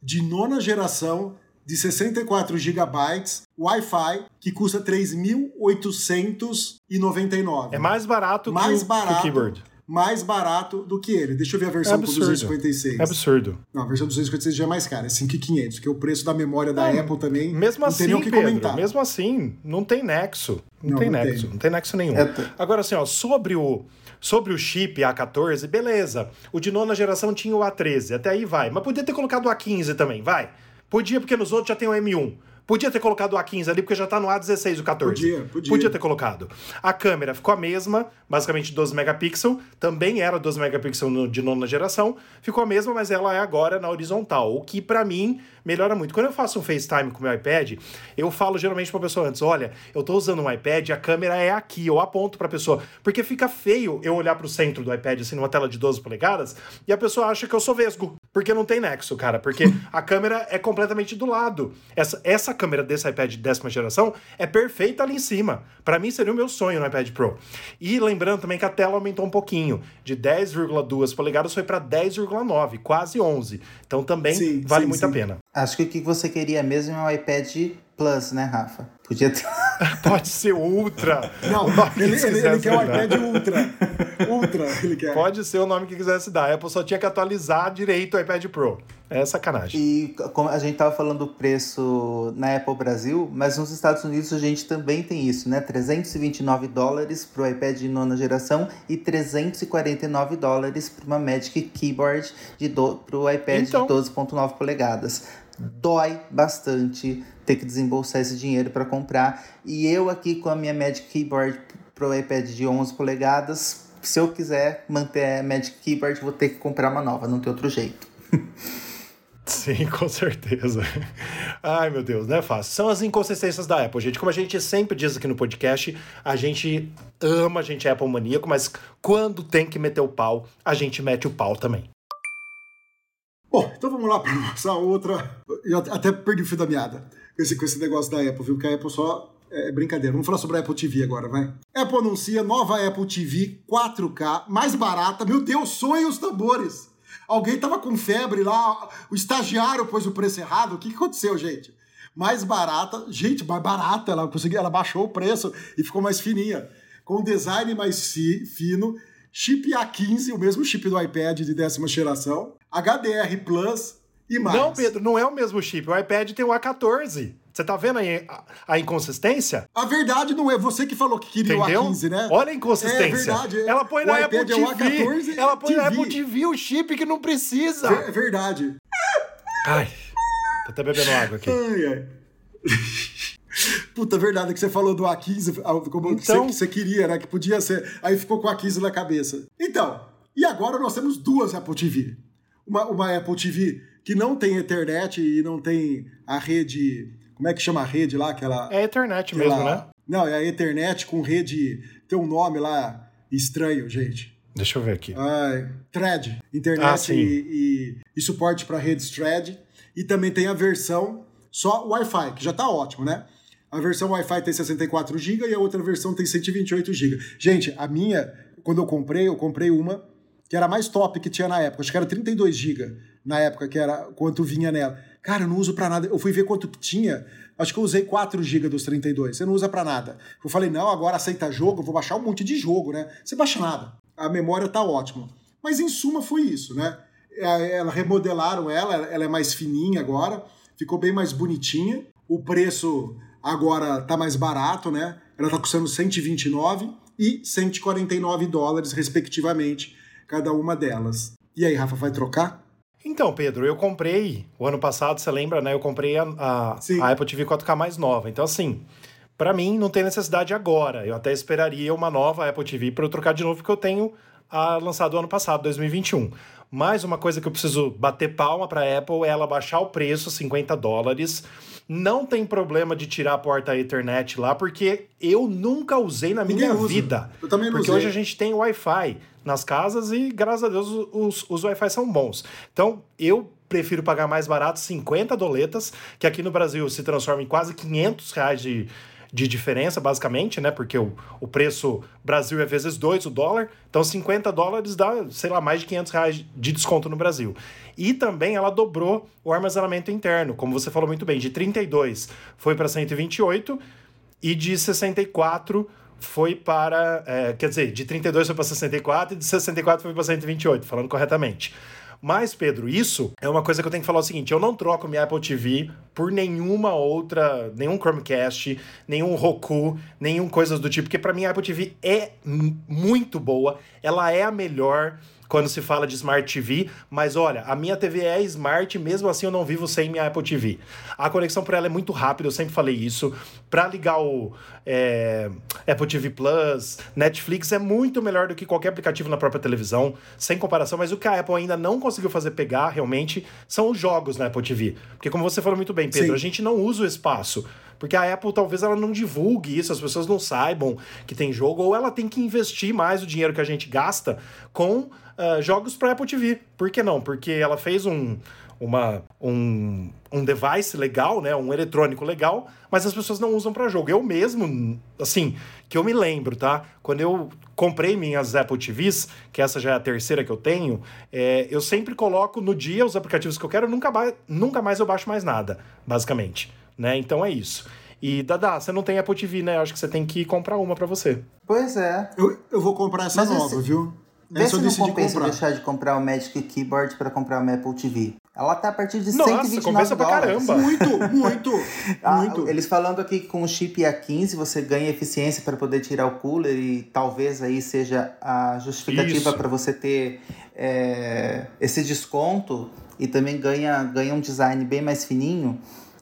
de nona geração de 64 GB Wi-Fi que custa 3.899. É mais barato mais que, o, barato, que o keyboard. Mais barato do que ele. Deixa eu ver a versão É com absurdo. 256. É absurdo. Não, a versão 256 já é mais cara, é 5.500, que o preço da memória da Não, Apple também Mesmo assim, que Pedro, comentar. mesmo assim, não tem nexo. Não, Não, tem não nexo, tem. não tem nexo nenhum. É Agora, assim, ó, sobre o, sobre o chip A14, beleza. O de nona geração tinha o A13, até aí vai. Mas podia ter colocado o A15 também, vai. Podia, porque nos outros já tem o M1. Podia ter colocado o A15 ali, porque já tá no A16 o 14. Podia, podia. ter colocado. A câmera ficou a mesma, basicamente 12 megapixels. Também era 12 megapixels de nona geração. Ficou a mesma, mas ela é agora na horizontal. O que pra mim melhora muito. Quando eu faço um FaceTime com o meu iPad, eu falo geralmente pra pessoa antes: olha, eu tô usando um iPad, a câmera é aqui. Eu aponto pra pessoa. Porque fica feio eu olhar pro centro do iPad, assim, numa tela de 12 polegadas, e a pessoa acha que eu sou vesgo. Porque não tem nexo, cara. Porque a câmera é completamente do lado. Essa, essa câmera desse iPad de décima geração é perfeita ali em cima. Pra mim seria o meu sonho no iPad Pro. E lembrando também que a tela aumentou um pouquinho. De 10,2 polegadas foi pra 10,9, quase 11. Então também Sim, vale sim, muito a sim. pena. Acho que o que você queria mesmo é um iPad Plus, né, Rafa? Podia ter. Pode ser Ultra. Não, o nome ele, que ele, ele quer o dar. iPad Ultra. Ultra, ele quer. Pode ser o nome que quisesse dar. A Apple só tinha que atualizar direito o iPad Pro. É sacanagem. E como a gente tava falando do preço na Apple Brasil, mas nos Estados Unidos a gente também tem isso, né? 329 dólares para o iPad de nona geração e 349 dólares para uma Magic Keyboard de do, para o iPad Então. de 12.9 polegadas. Dói bastante ter que desembolsar esse dinheiro para comprar. E eu aqui com a minha Magic Keyboard pro iPad de 11 polegadas, se eu quiser manter a Magic Keyboard, vou ter que comprar uma nova, não tem outro jeito. Sim, com certeza. Ai, meu Deus, não é fácil. São as inconsistências da Apple, gente. Como a gente sempre diz aqui no podcast, a gente ama, a gente é Apple maníaco, mas quando tem que meter o pau, a gente mete o pau também. Bom, então vamos lá para nossa outra. Eu até perdi o fio da meada esse, com esse negócio da Apple, viu? Que a Apple só é brincadeira. Vamos falar sobre a Apple TV agora, vai. Apple anuncia nova Apple TV 4K, mais barata. Meu Deus, soem os tambores. Alguém tava com febre lá, o estagiário pôs o preço errado. O que, que aconteceu, gente? Mais barata, gente, mais barata. Ela conseguiu, ela baixou o preço e ficou mais fininha. Com design mais fi- fino, chip A15, o mesmo chip do iPad de décima geração, HDR Plus e mais. Não, Pedro, não é o mesmo chip. O iPad tem o A14. Você tá vendo aí a, a inconsistência? A verdade não é você que falou que queria Entendeu? o A15, né? Olha a inconsistência. É verdade. Ela põe O na iPad Apple é o TV. A14 ela põe na TV. Apple TV o chip que não precisa. É verdade. Ai, tô até bebendo água aqui. Ai, ai. Puta, verdade que você falou do A15, ah, como Então- você, que você queria, né? Que podia ser. Aí ficou com o A15 na cabeça. Então, e agora nós temos duas Apple TV. Uma, uma Apple TV que não tem Ethernet e não tem a rede. Como é que chama a rede lá? Aquela. É a internet aquela- mesmo, né? Não, é a Ethernet com rede. Tem um nome lá estranho, gente. Deixa eu ver aqui. Ai, thread, internet Ah, e, e- e suporte para redes thread. E também tem a versão só Wi-Fi, que já tá ótimo, né? A versão Wi-Fi tem 64 GB e a outra versão tem 128 GB. Gente, a minha, quando eu comprei, eu comprei uma que era mais top que tinha na época. Acho que era 32 GB na época, que era quanto vinha nela. Cara, eu não uso pra nada. Eu fui ver quanto que tinha. Acho que eu usei 4 GB dos 32. Você não usa pra nada. Eu falei, não, agora aceita jogo, eu vou baixar um monte de jogo, né? Você baixa nada. A memória tá ótima. Mas em suma foi isso, né? é, ela remodelaram ela, ela é mais fininha agora, ficou bem mais bonitinha. O preço agora tá mais barato, né? Ela tá custando 129 e 149 dólares, respectivamente, cada uma delas. E aí, Rafa, vai trocar? Então, Pedro, eu comprei o ano passado, você lembra, né? Eu comprei a, a, a Apple TV 4K mais nova. Então, assim, pra mim não tem necessidade agora. Eu até esperaria uma nova Apple TV para eu trocar de novo, porque eu tenho a lançada do ano passado, 2021. Mas uma coisa que eu preciso bater palma pra Apple é ela baixar o preço, 50 dólares. Não tem problema de tirar a porta Ethernet lá, porque eu nunca usei na minha Ninguém usa. vida. Eu também não Porque usei. hoje a gente tem Wi-Fi nas casas e, graças a Deus, os, os Wi-Fi são bons. Então, eu prefiro pagar mais barato, 50 doletas, que aqui no Brasil se transforma em quase 500 reais de, de diferença, basicamente, né? Porque o, o preço Brasil é vezes 2 o dólar. Então, 50 dólares dá, sei lá, mais de 500 reais de desconto no Brasil. E também ela dobrou o armazenamento interno, como você falou muito bem, de 32 foi para 128 e de 64 foi para. é, quer dizer, de 32 foi para 64 e de 64 foi para 128, falando corretamente. Mas, Pedro, isso é uma coisa que eu tenho que falar o seguinte: eu não troco minha Apple TV por nenhuma outra, nenhum Chromecast, nenhum Roku, nenhum coisas do tipo, porque para mim a Apple TV é muito boa, ela é a melhor quando se fala de Smart TV, mas olha, a minha TV é Smart, mesmo assim eu não vivo sem minha Apple TV. A conexão por ela é muito rápida, eu sempre falei isso. Para ligar o é, Apple TV Plus, Netflix é muito melhor do que qualquer aplicativo na própria televisão, sem comparação, mas o que a Apple ainda não conseguiu fazer pegar realmente são os jogos na Apple TV. Porque como você falou muito bem, Pedro, Sim. a gente não usa o espaço. Porque a Apple talvez ela não divulgue isso, as pessoas não saibam que tem jogo, ou ela tem que investir mais o dinheiro que a gente gasta com ah, jogos para Apple TV. Por que não? Porque ela fez um, uma, um, um device legal, né? Um eletrônico legal, mas as pessoas não usam para jogo. Eu mesmo, assim, que eu me lembro, tá? Quando eu comprei minhas Apple TVs, que essa já é a terceira que eu tenho, é, eu sempre coloco no dia os aplicativos que eu quero, nunca, ba- nunca mais eu baixo mais nada, basicamente. Né? Então é isso. E Dada, você não tem Apple TV, né? Eu acho que você tem que comprar uma para você. Pois é. Eu, eu vou comprar essa Mas nova, esse- viu? Vê se não compensa comprar. deixar de comprar o Magic Keyboard para comprar uma Apple TV. Ela tá a partir de Nossa, 129 compensa pra dólares. caramba. Muito, muito, Ah, muito. Eles falando aqui que com o chip A15 você ganha eficiência para poder tirar o cooler e talvez aí seja a justificativa para você ter é, esse desconto e também ganha, ganha um design bem mais fininho.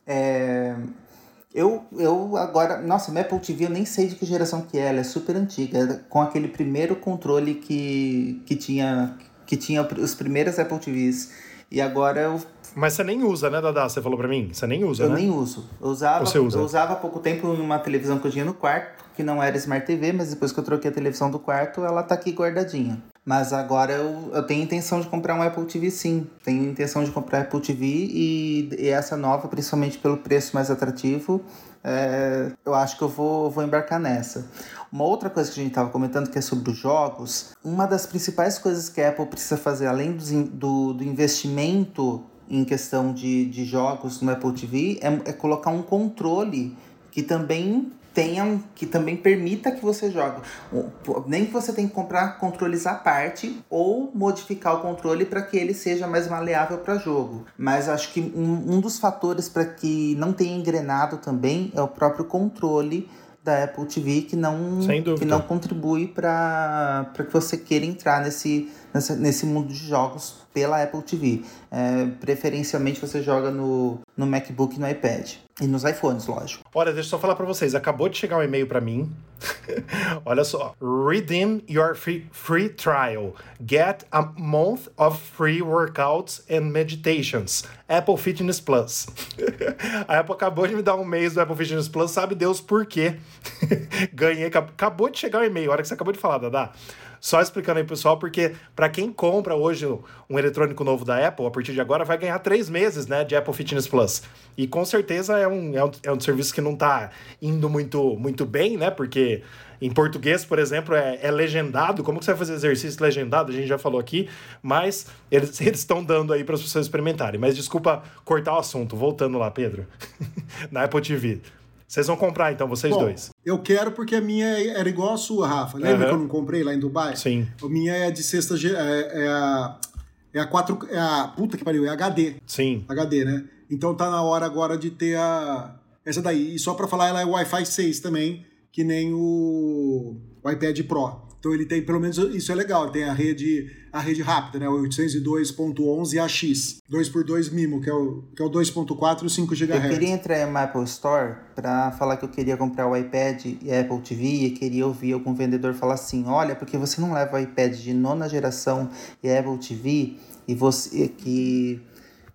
É, eu, eu agora, nossa, minha Apple TV eu nem sei de que geração que é, ela é super antiga, com aquele primeiro controle que, que tinha que tinha os primeiros Apple TVs. E agora eu Mas você nem usa, né, Dada? Você falou para mim? Você nem usa, eu né? nem uso. Eu usava, Você usa? eu usava há pouco tempo numa televisão que eu tinha no quarto, que não era Smart TV, mas depois que eu troquei a televisão do quarto, ela tá aqui guardadinha. Mas agora eu, eu tenho intenção de comprar um Apple TV sim. Tenho intenção de comprar Apple TV e, e essa nova, principalmente pelo preço mais atrativo, é, eu acho que eu vou, vou embarcar nessa. Uma outra coisa que a gente estava comentando que é sobre os jogos, uma das principais coisas que a Apple precisa fazer, além in- do, do investimento em questão de, de jogos no Apple TV, é, é colocar um controle que também tenha um- que também permita que você jogue. Nem que você tenha que comprar controles à parte ou modificar o controle para que ele seja mais maleável para jogo. Mas acho que um, um dos fatores para que não tenha engrenado também é o próprio controle da Apple TV que não, que não contribui para que você queira entrar nesse, nessa, nesse mundo de jogos pela Apple TV. É, preferencialmente você joga no, no MacBook e no iPad. E nos iPhones, lógico. Olha, deixa eu só falar pra vocês. Acabou de chegar um e-mail pra mim. Olha só. Redeem your free, free trial. Get a month of free workouts and meditations. Apple Fitness Plus. a Apple acabou de me dar um mês do Apple Fitness Plus. Sabe Deus por quê? Ganhei. acab- Acabou de chegar o e-mail. A hora que você acabou de falar, Dadá. Só explicando aí, pessoal, porque para quem compra hoje um eletrônico novo da Apple, a partir de agora vai ganhar três meses né, de Apple Fitness Plus. E com certeza é um, é um, é um serviço que não tá indo muito, muito bem, né? Porque em português, por exemplo, é, é legendado. Como que você vai fazer exercício legendado? A gente já falou aqui, mas eles eles estão dando aí para as pessoas experimentarem. Mas desculpa cortar o assunto. Voltando lá, Pedro. Na Apple TV. Vocês vão comprar então, vocês Bom, dois. eu quero porque a minha era igual a sua, Rafa. Lembra Aham. que eu não comprei lá em Dubai? Sim. A minha é de sexta. É, é a, É a 4. É a. Puta que pariu, é HD. Sim. HD, né? Então tá na hora agora de ter a. Essa daí. E só pra falar, ela é Wi-Fi 6 também, que nem o, o iPad Pro. Então ele tem, pelo menos isso é legal, tem a rede, a rede rápida, né? O 802.11 AX, 2x2 MIMO, que é o, que é o 2.4 e 5 Eu GHz. queria entrar em uma Apple Store pra falar que eu queria comprar o iPad e a Apple TV e queria ouvir algum vendedor falar assim: olha, porque você não leva o iPad de nona geração e a Apple TV e você que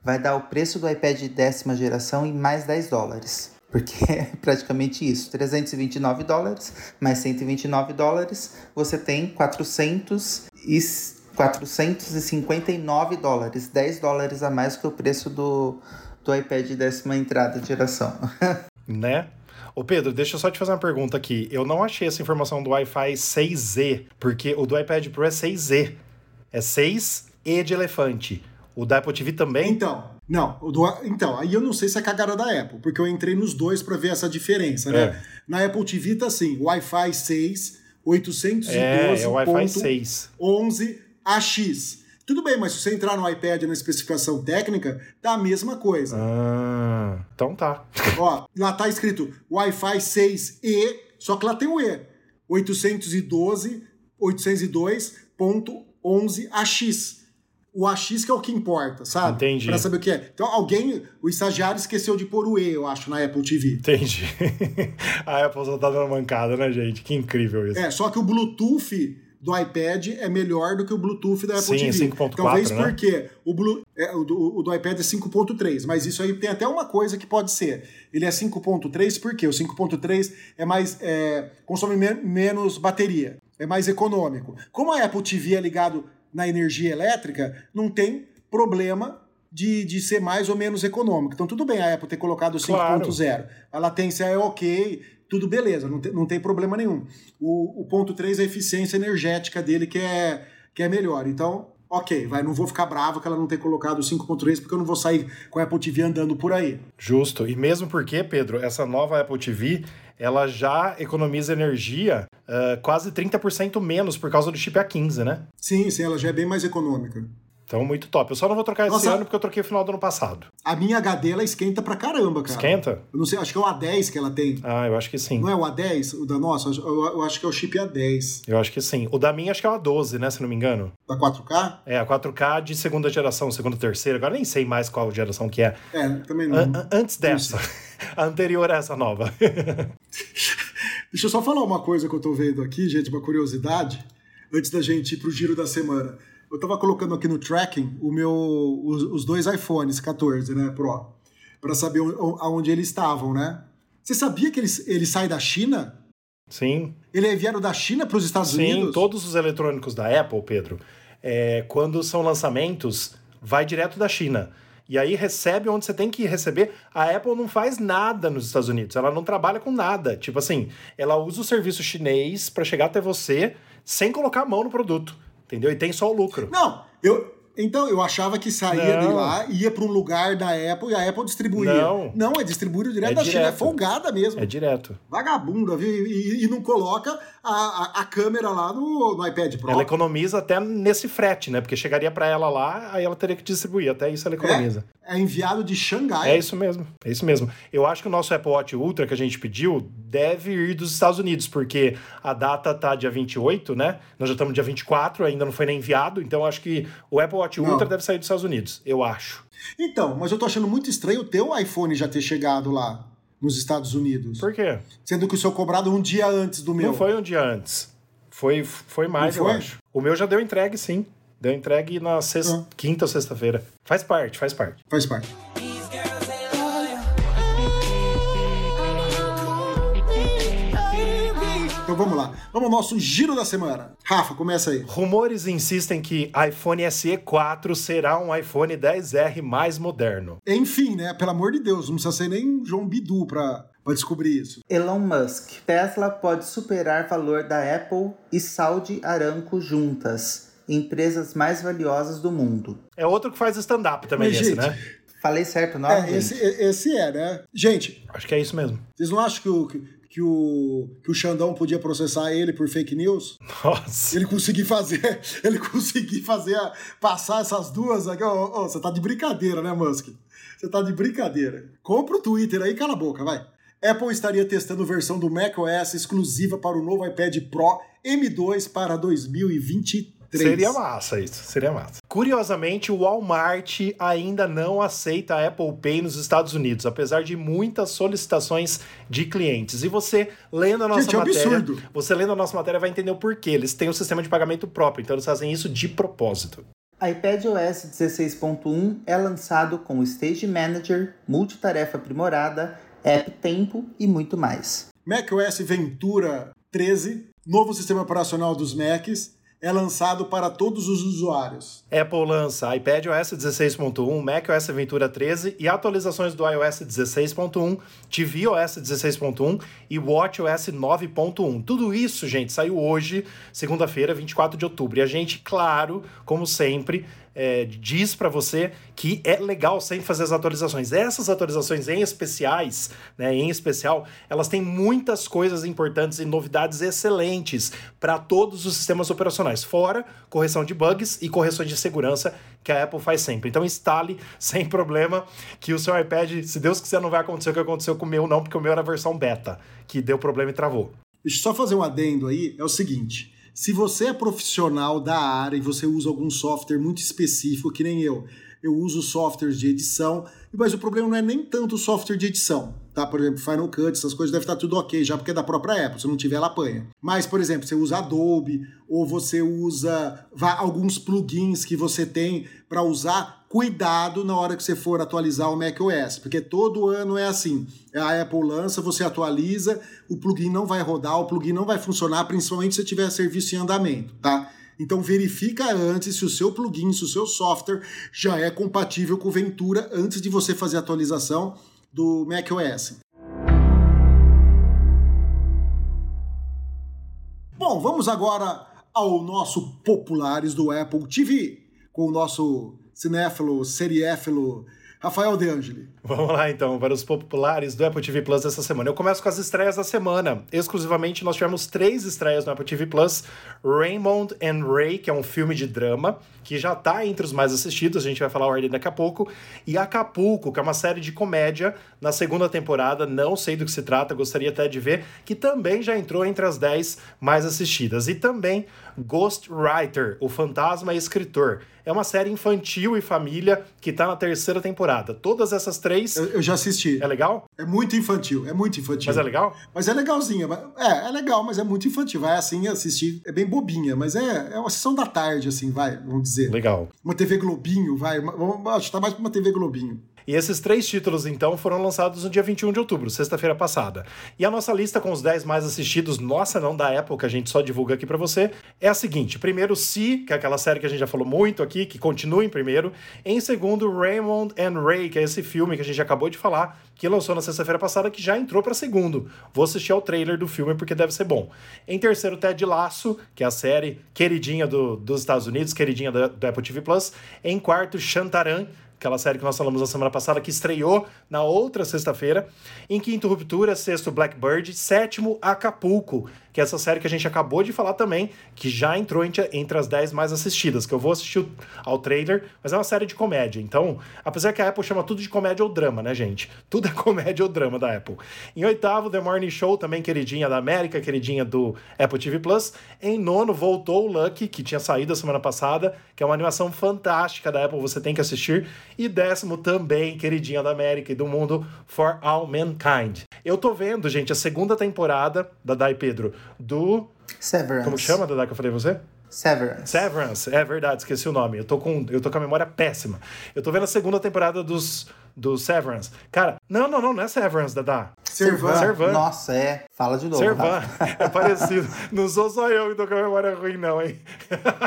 vai dar o preço do iPad de décima geração em mais 10 dólares. Porque é praticamente isso, 329 dólares mais 129 dólares, você tem 400 e 459 dólares, 10 dólares a mais que o preço do, do iPad de décima entrada de geração. Né? Ô Pedro, deixa eu só te fazer uma pergunta aqui. Eu não achei essa informação do Wi-Fi 6Z, porque o do iPad Pro é 6Z. É 6E de elefante. O da Apple TV também? Então, não, do- então, aí eu não sei se é cagada da Apple, porque eu entrei nos dois pra ver essa diferença, né? É. Na Apple TV tá assim, Wi-Fi 6, 812.11 É, é Wi-Fi 6. AX. Tudo bem, mas se você entrar no iPad na especificação técnica, tá a mesma coisa. Ah, então tá. Ó, lá tá escrito Wi-Fi 6E, só que lá tem o E. 812, 802.11 AX. O AX que é o que importa, sabe? Entendi. Pra saber o que é. Então alguém, o estagiário esqueceu de pôr o E, eu acho, na Apple TV. Entendi. A Apple só tá dando mancada, né, gente? Que incrível isso. É, só que o Bluetooth do iPad é melhor do que o Bluetooth da Apple Sim, TV. 5.4, Talvez né? porque o, Blu, é, o, do, o do iPad é 5.3, mas isso aí tem até uma coisa que pode ser. Ele é 5.3 porque o 5.3 é mais é, consome men- menos bateria, é mais econômico. Como a Apple TV é ligado na energia elétrica, não tem problema de, de ser mais ou menos econômico. Então tudo bem a Apple ter colocado o Claro. 5.0. A latência é ok, tudo beleza, não tem, não tem problema nenhum. O, o ponto 3 é a eficiência energética dele que é, que é melhor. Então, ok, vai, não vou ficar bravo que ela não ter colocado o 5.3, porque eu não vou sair com a Apple TV andando por aí. Justo. E mesmo porque, Pedro, essa nova Apple TV, ela já economiza energia ah, quase 30% menos por causa do chip A15, né? Sim, sim, ela já é bem mais econômica. Então, muito top. Eu só não vou trocar esse Nossa. ano porque eu troquei no final do ano passado. A minha HD, ela esquenta pra caramba, cara. Esquenta? Eu não sei, acho que é o A10 que ela tem. Ah, eu acho que sim. Não é o A10, o da nossa? Eu, eu acho que é o chip A10. Eu acho que sim. O da minha acho que é o A12, né? Se não me engano. Da 4K? É, a 4K de segunda geração, segunda, terceira. Agora nem sei mais qual geração que é. É, também não. An- antes dessa. a anterior a essa nova. Deixa eu só falar uma coisa que eu tô vendo aqui, gente, uma curiosidade, antes da gente ir pro giro da semana. Eu tava colocando aqui no tracking o meu, os, os dois iPhones 14, né, Pro, para saber aonde eles estavam, né? Você sabia que eles, eles saem da China? sim. Ele é enviado da China para os Estados Sim, Unidos? todos os eletrônicos da Apple, Pedro, é, quando são lançamentos, vai direto da China. E aí recebe onde você tem que receber. A Apple não faz nada nos Estados Unidos. Ela não trabalha com nada. Tipo assim, ela usa o serviço chinês para chegar até você sem colocar a mão no produto. Entendeu? E tem só o lucro. Não, eu. Então, eu achava que saía de Não. lá, ia para um lugar da Apple e a Apple distribuía. Não. Não, é distribuído direto É da China, é direto. folgada mesmo. É direto. Vagabunda, viu? E, e não coloca a, a, a câmera lá no, no iPad Pro. Ela economiza até nesse frete, né? Porque chegaria para ela lá, aí ela teria que distribuir. Até isso ela economiza. É enviado de Xangai. É isso mesmo, é isso mesmo. Eu acho que o nosso Apple Watch Ultra que a gente pediu deve ir dos Estados Unidos, porque a data tá dia 28, né? Nós já estamos dia 24, ainda não foi nem enviado, então acho que o Apple Watch Não. Ultra deve sair dos Estados Unidos, eu acho. Então, mas eu tô achando muito estranho o teu iPhone já ter chegado lá nos Estados Unidos. Por quê? Sendo que o seu cobrado um dia antes do meu. Não foi um dia antes. Foi, foi mais, foi? eu acho. O meu já deu entregue, sim. Deu entregue na sexta, Ah. quinta ou sexta-feira. Faz parte, faz parte. Faz parte. Então vamos lá. Vamos ao nosso giro da semana. Rafa, começa aí. Rumores insistem que iPhone SE 4 será um iPhone 10R mais moderno. Enfim, né? Pelo amor de Deus, não precisa ser nem João Bidu pra, pra descobrir isso. Elon Musk. Tesla pode superar valor da Apple e Saudi Aramco juntas. Empresas mais valiosas do mundo. É outro que faz stand-up também, Mas, esse, gente, né? Falei certo o nome? É, esse, esse é, né? Gente, Acho que é isso mesmo. vocês não acham que, o, que, que o, que o Xandão podia processar ele por fake news? Nossa. Ele conseguir fazer, ele conseguir fazer, passar essas duas aqui, ó, ó, você tá de brincadeira, né, Musk? Você tá de brincadeira. Compra o Twitter aí, cala a boca, vai. Apple estaria testando versão do macOS exclusiva para o novo iPad Pro M2 para 2023. Seria massa isso, seria massa. Curiosamente, o Walmart ainda não aceita a Apple Pay nos Estados Unidos, apesar de muitas solicitações de clientes. E você, lendo a nossa Gente, é um matéria, absurdo. você lendo a nossa matéria vai entender o porquê. Eles têm um sistema de pagamento próprio, então eles fazem isso de propósito. iPadOS 16.1 é lançado com o Stage Manager, multitarefa aprimorada, App Tempo e muito mais. macOS Ventura 13, novo sistema operacional dos Macs, é lançado para todos os usuários. Apple lança iPadOS 16.1, macOS Ventura 13 e atualizações do iOS 16.1, tvOS 16.1 e watchOS 9.1. Tudo isso, gente, saiu hoje, segunda-feira, 24 de outubro. E a gente, claro, como sempre, é, diz para você que é legal sempre fazer as atualizações. Essas atualizações em especiais, né, em especial, elas têm muitas coisas importantes e novidades excelentes para todos os sistemas operacionais, fora correção de bugs e correções de segurança que a Apple faz sempre. Então instale sem problema que o seu iPad, se Deus quiser, não vai acontecer o que aconteceu com o meu, não, porque o meu era a versão beta, que deu problema e travou. Deixa eu só fazer um adendo aí, é o seguinte. Se você é profissional da área e você usa algum software muito específico, que nem eu, eu uso softwares de edição, mas o problema não é nem tanto o software de edição, tá? Por exemplo, Final Cut, essas coisas deve estar tudo ok, já porque é da própria Apple, se não tiver, ela apanha. Mas, por exemplo, você usa Adobe, ou você usa alguns plugins que você tem para usar, cuidado na hora que você for atualizar o macOS, porque todo ano é assim. A Apple lança, você atualiza, o plugin não vai rodar, o plugin não vai funcionar, principalmente se tiver serviço em andamento, tá? Então verifica antes se o seu plugin, se o seu software já é compatível com Ventura antes de você fazer a atualização do macOS. Bom, vamos agora ao nosso Populares do Apple TV, com o nosso cinéfilo, seriéfilo, Rafael De Angeli. Vamos lá então, para os populares do Apple TV Plus dessa semana. Eu começo com as estreias da semana. Exclusivamente nós tivemos três estreias no Apple TV Plus: Raymond and Ray, que é um filme de drama, que já está entre os mais assistidos, a gente vai falar a ordem daqui a pouco, e Acapulco, que é uma série de comédia na segunda temporada, não sei do que se trata, gostaria até de ver, que também já entrou entre as 10 mais assistidas. E também Ghostwriter, o fantasma escritor. É uma série infantil e família que está na terceira temporada. Todas essas três. Eu, eu já assisti. É legal? É muito infantil, é muito infantil. Mas é legal? Mas é legalzinha. É, é legal, mas é muito infantil. Vai assim assistir. É bem bobinha, mas é, é uma sessão da tarde, assim, vai, vamos dizer. Legal. Uma TV Globinho, vai. acho que tá mais pra uma TV Globinho. E esses três títulos, então, foram lançados no dia 21 de outubro, sexta-feira passada. E a nossa lista com os 10 mais assistidos, nossa, não da Apple, que a gente só divulga aqui pra você, é a seguinte: primeiro, Si, que é aquela série que a gente já falou muito aqui, que continua em primeiro. Em segundo, Raymond and Ray, que é esse filme que a gente acabou de falar, que lançou na sexta-feira passada, que já entrou pra segundo. Vou assistir ao trailer do filme porque deve ser bom. Em terceiro, Ted Laço, que é a série queridinha do- dos Estados Unidos, queridinha do, do Apple TV Plus. Em quarto, Shantaran aquela série que nós falamos na semana passada, que estreou na outra sexta-feira. Em quinto, Ruptura. Sexto, Blackbird. Sétimo, Acapulco, que é essa série que a gente acabou de falar também, que já entrou entre, as 10 mais assistidas, que eu vou assistir ao trailer, mas é uma série de comédia. Então, apesar que a Apple chama tudo de comédia ou drama, né, gente? Tudo é comédia ou drama da Apple. Em oitavo, The Morning Show, também queridinha da América, queridinha do Apple TV Plus. Em nono, voltou o Lucky, que tinha saído a semana passada, que é uma animação fantástica da Apple, você tem que assistir. E décimo, também queridinha da América e do mundo, For All Mankind. Eu tô vendo, gente, a segunda temporada da Dai Pedro, do. Severance. Como chama, Dai, que eu falei pra você? Severance. Severance, é verdade, esqueci o nome. Eu tô com, eu tô com a memória péssima. Eu tô vendo a segunda temporada dos, do Severance. Cara, não, não, não, não é Severance, Dadá. Servan. Servan. Nossa, é. Fala de novo. Servan, é parecido. Não sou só eu que tô com a memória ruim, não, hein?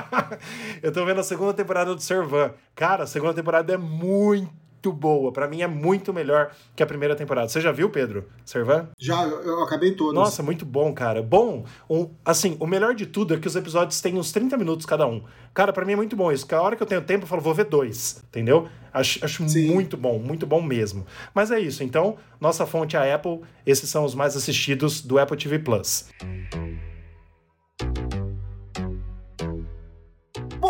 eu tô vendo a segunda temporada do Servan. Cara, a segunda temporada é muito muito boa. Para mim é muito melhor que a primeira temporada. Você já viu, Pedro? Servan? Já, eu, acabei todas. Nossa, muito bom, cara. Bom, um, assim, o melhor de tudo é que os episódios têm uns 30 minutos cada um. Cara, para mim é muito bom isso. Que a hora que eu tenho tempo, eu falo, vou ver dois. Entendeu? Acho, acho muito bom, muito bom mesmo. Mas é isso. Então, nossa fonte é a Apple. Esses são os mais assistidos do Apple TV Plus.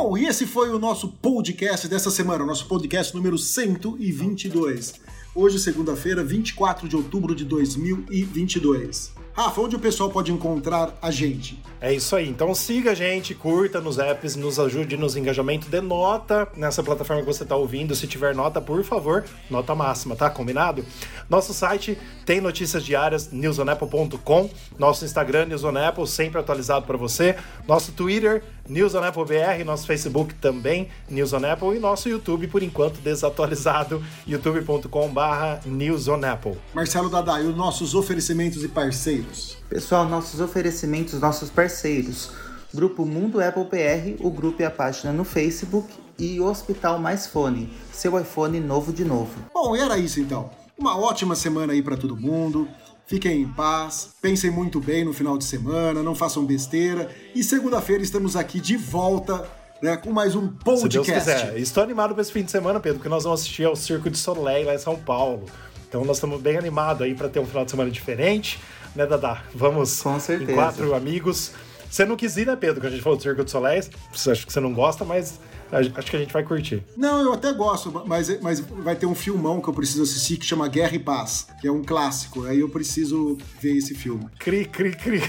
Bom, e esse foi o nosso podcast dessa semana, o nosso podcast número 122. Hoje, segunda-feira, 24 de outubro de 2022. Rafa, onde o pessoal pode encontrar a gente? É isso aí. Então siga a gente, curta nos apps, nos ajude nos engajamento, dê nota nessa plataforma que você está ouvindo. Se tiver nota, por favor, nota máxima, tá? Combinado? Nosso site tem notícias diárias, newsonapple.com. Nosso Instagram, newsonapple, sempre atualizado para você. Nosso Twitter, newsonapplebr. Nosso Facebook também, newsonapple. E nosso YouTube, por enquanto, desatualizado, youtube.com/barra newsonapple. Marcelo Dadá, e os nossos oferecimentos e parceiros? Pessoal, nossos oferecimentos, nossos parceiros. Grupo Mundo Apple PR, o grupo e a página no Facebook e Hospital Mais Fone, seu iPhone novo de novo. Bom, era isso então. Uma ótima semana aí para todo mundo. Fiquem em paz, pensem muito bem no final de semana, não façam besteira. E segunda-feira estamos aqui de volta né, com mais um podcast. Se Deus quiser. Estou animado para esse fim de semana, Pedro, porque nós vamos assistir ao Circo de Soleil lá em São Paulo. Então nós estamos bem animados aí para ter um final de semana diferente né, Dadá? Vamos Com certeza. em quatro amigos. Você não quis ir, né, Pedro? Que a gente falou do Circo de Soleil. Acho que você não gosta, mas acho que a gente vai curtir. Não, eu até gosto, mas, mas vai ter um filmão que eu preciso assistir que chama Guerra e Paz, que é um clássico. Aí eu preciso ver esse filme. Cri, cri, cri.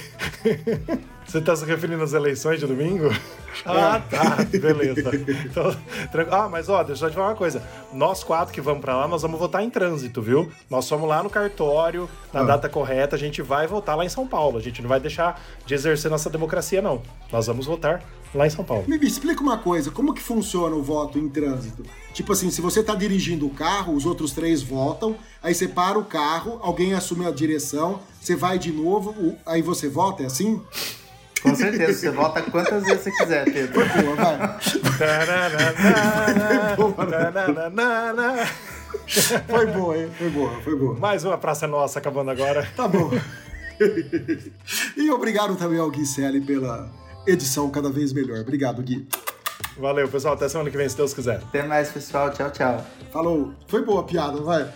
Você tá se referindo às eleições de domingo? Ah, tá. Beleza. Então, ah, mas ó, deixa eu te falar uma coisa. Nós quatro que vamos para lá, nós vamos votar em trânsito, viu? Nós fomos lá no cartório, na ah. data correta, a gente vai votar lá em São Paulo. A gente não vai deixar de exercer nossa democracia, não. Nós vamos votar lá em São Paulo. Me, me explica uma coisa, como que funciona o voto em trânsito? Tipo assim, se você tá dirigindo o carro, os outros três votam, aí você para o carro, alguém assume a direção, você vai de novo, aí você vota, é assim? Com certeza, você volta quantas vezes você quiser, Pedro. Foi boa, vai. foi boa, hein? Foi boa, foi boa. Mais uma Praça Nossa acabando agora. Tá bom. e obrigado também ao Gui Selle pela edição cada vez melhor. Obrigado, Gui. Valeu, pessoal. Até semana que vem, se Deus quiser. Até mais, pessoal. Tchau, tchau. Falou. Foi boa a piada, vai.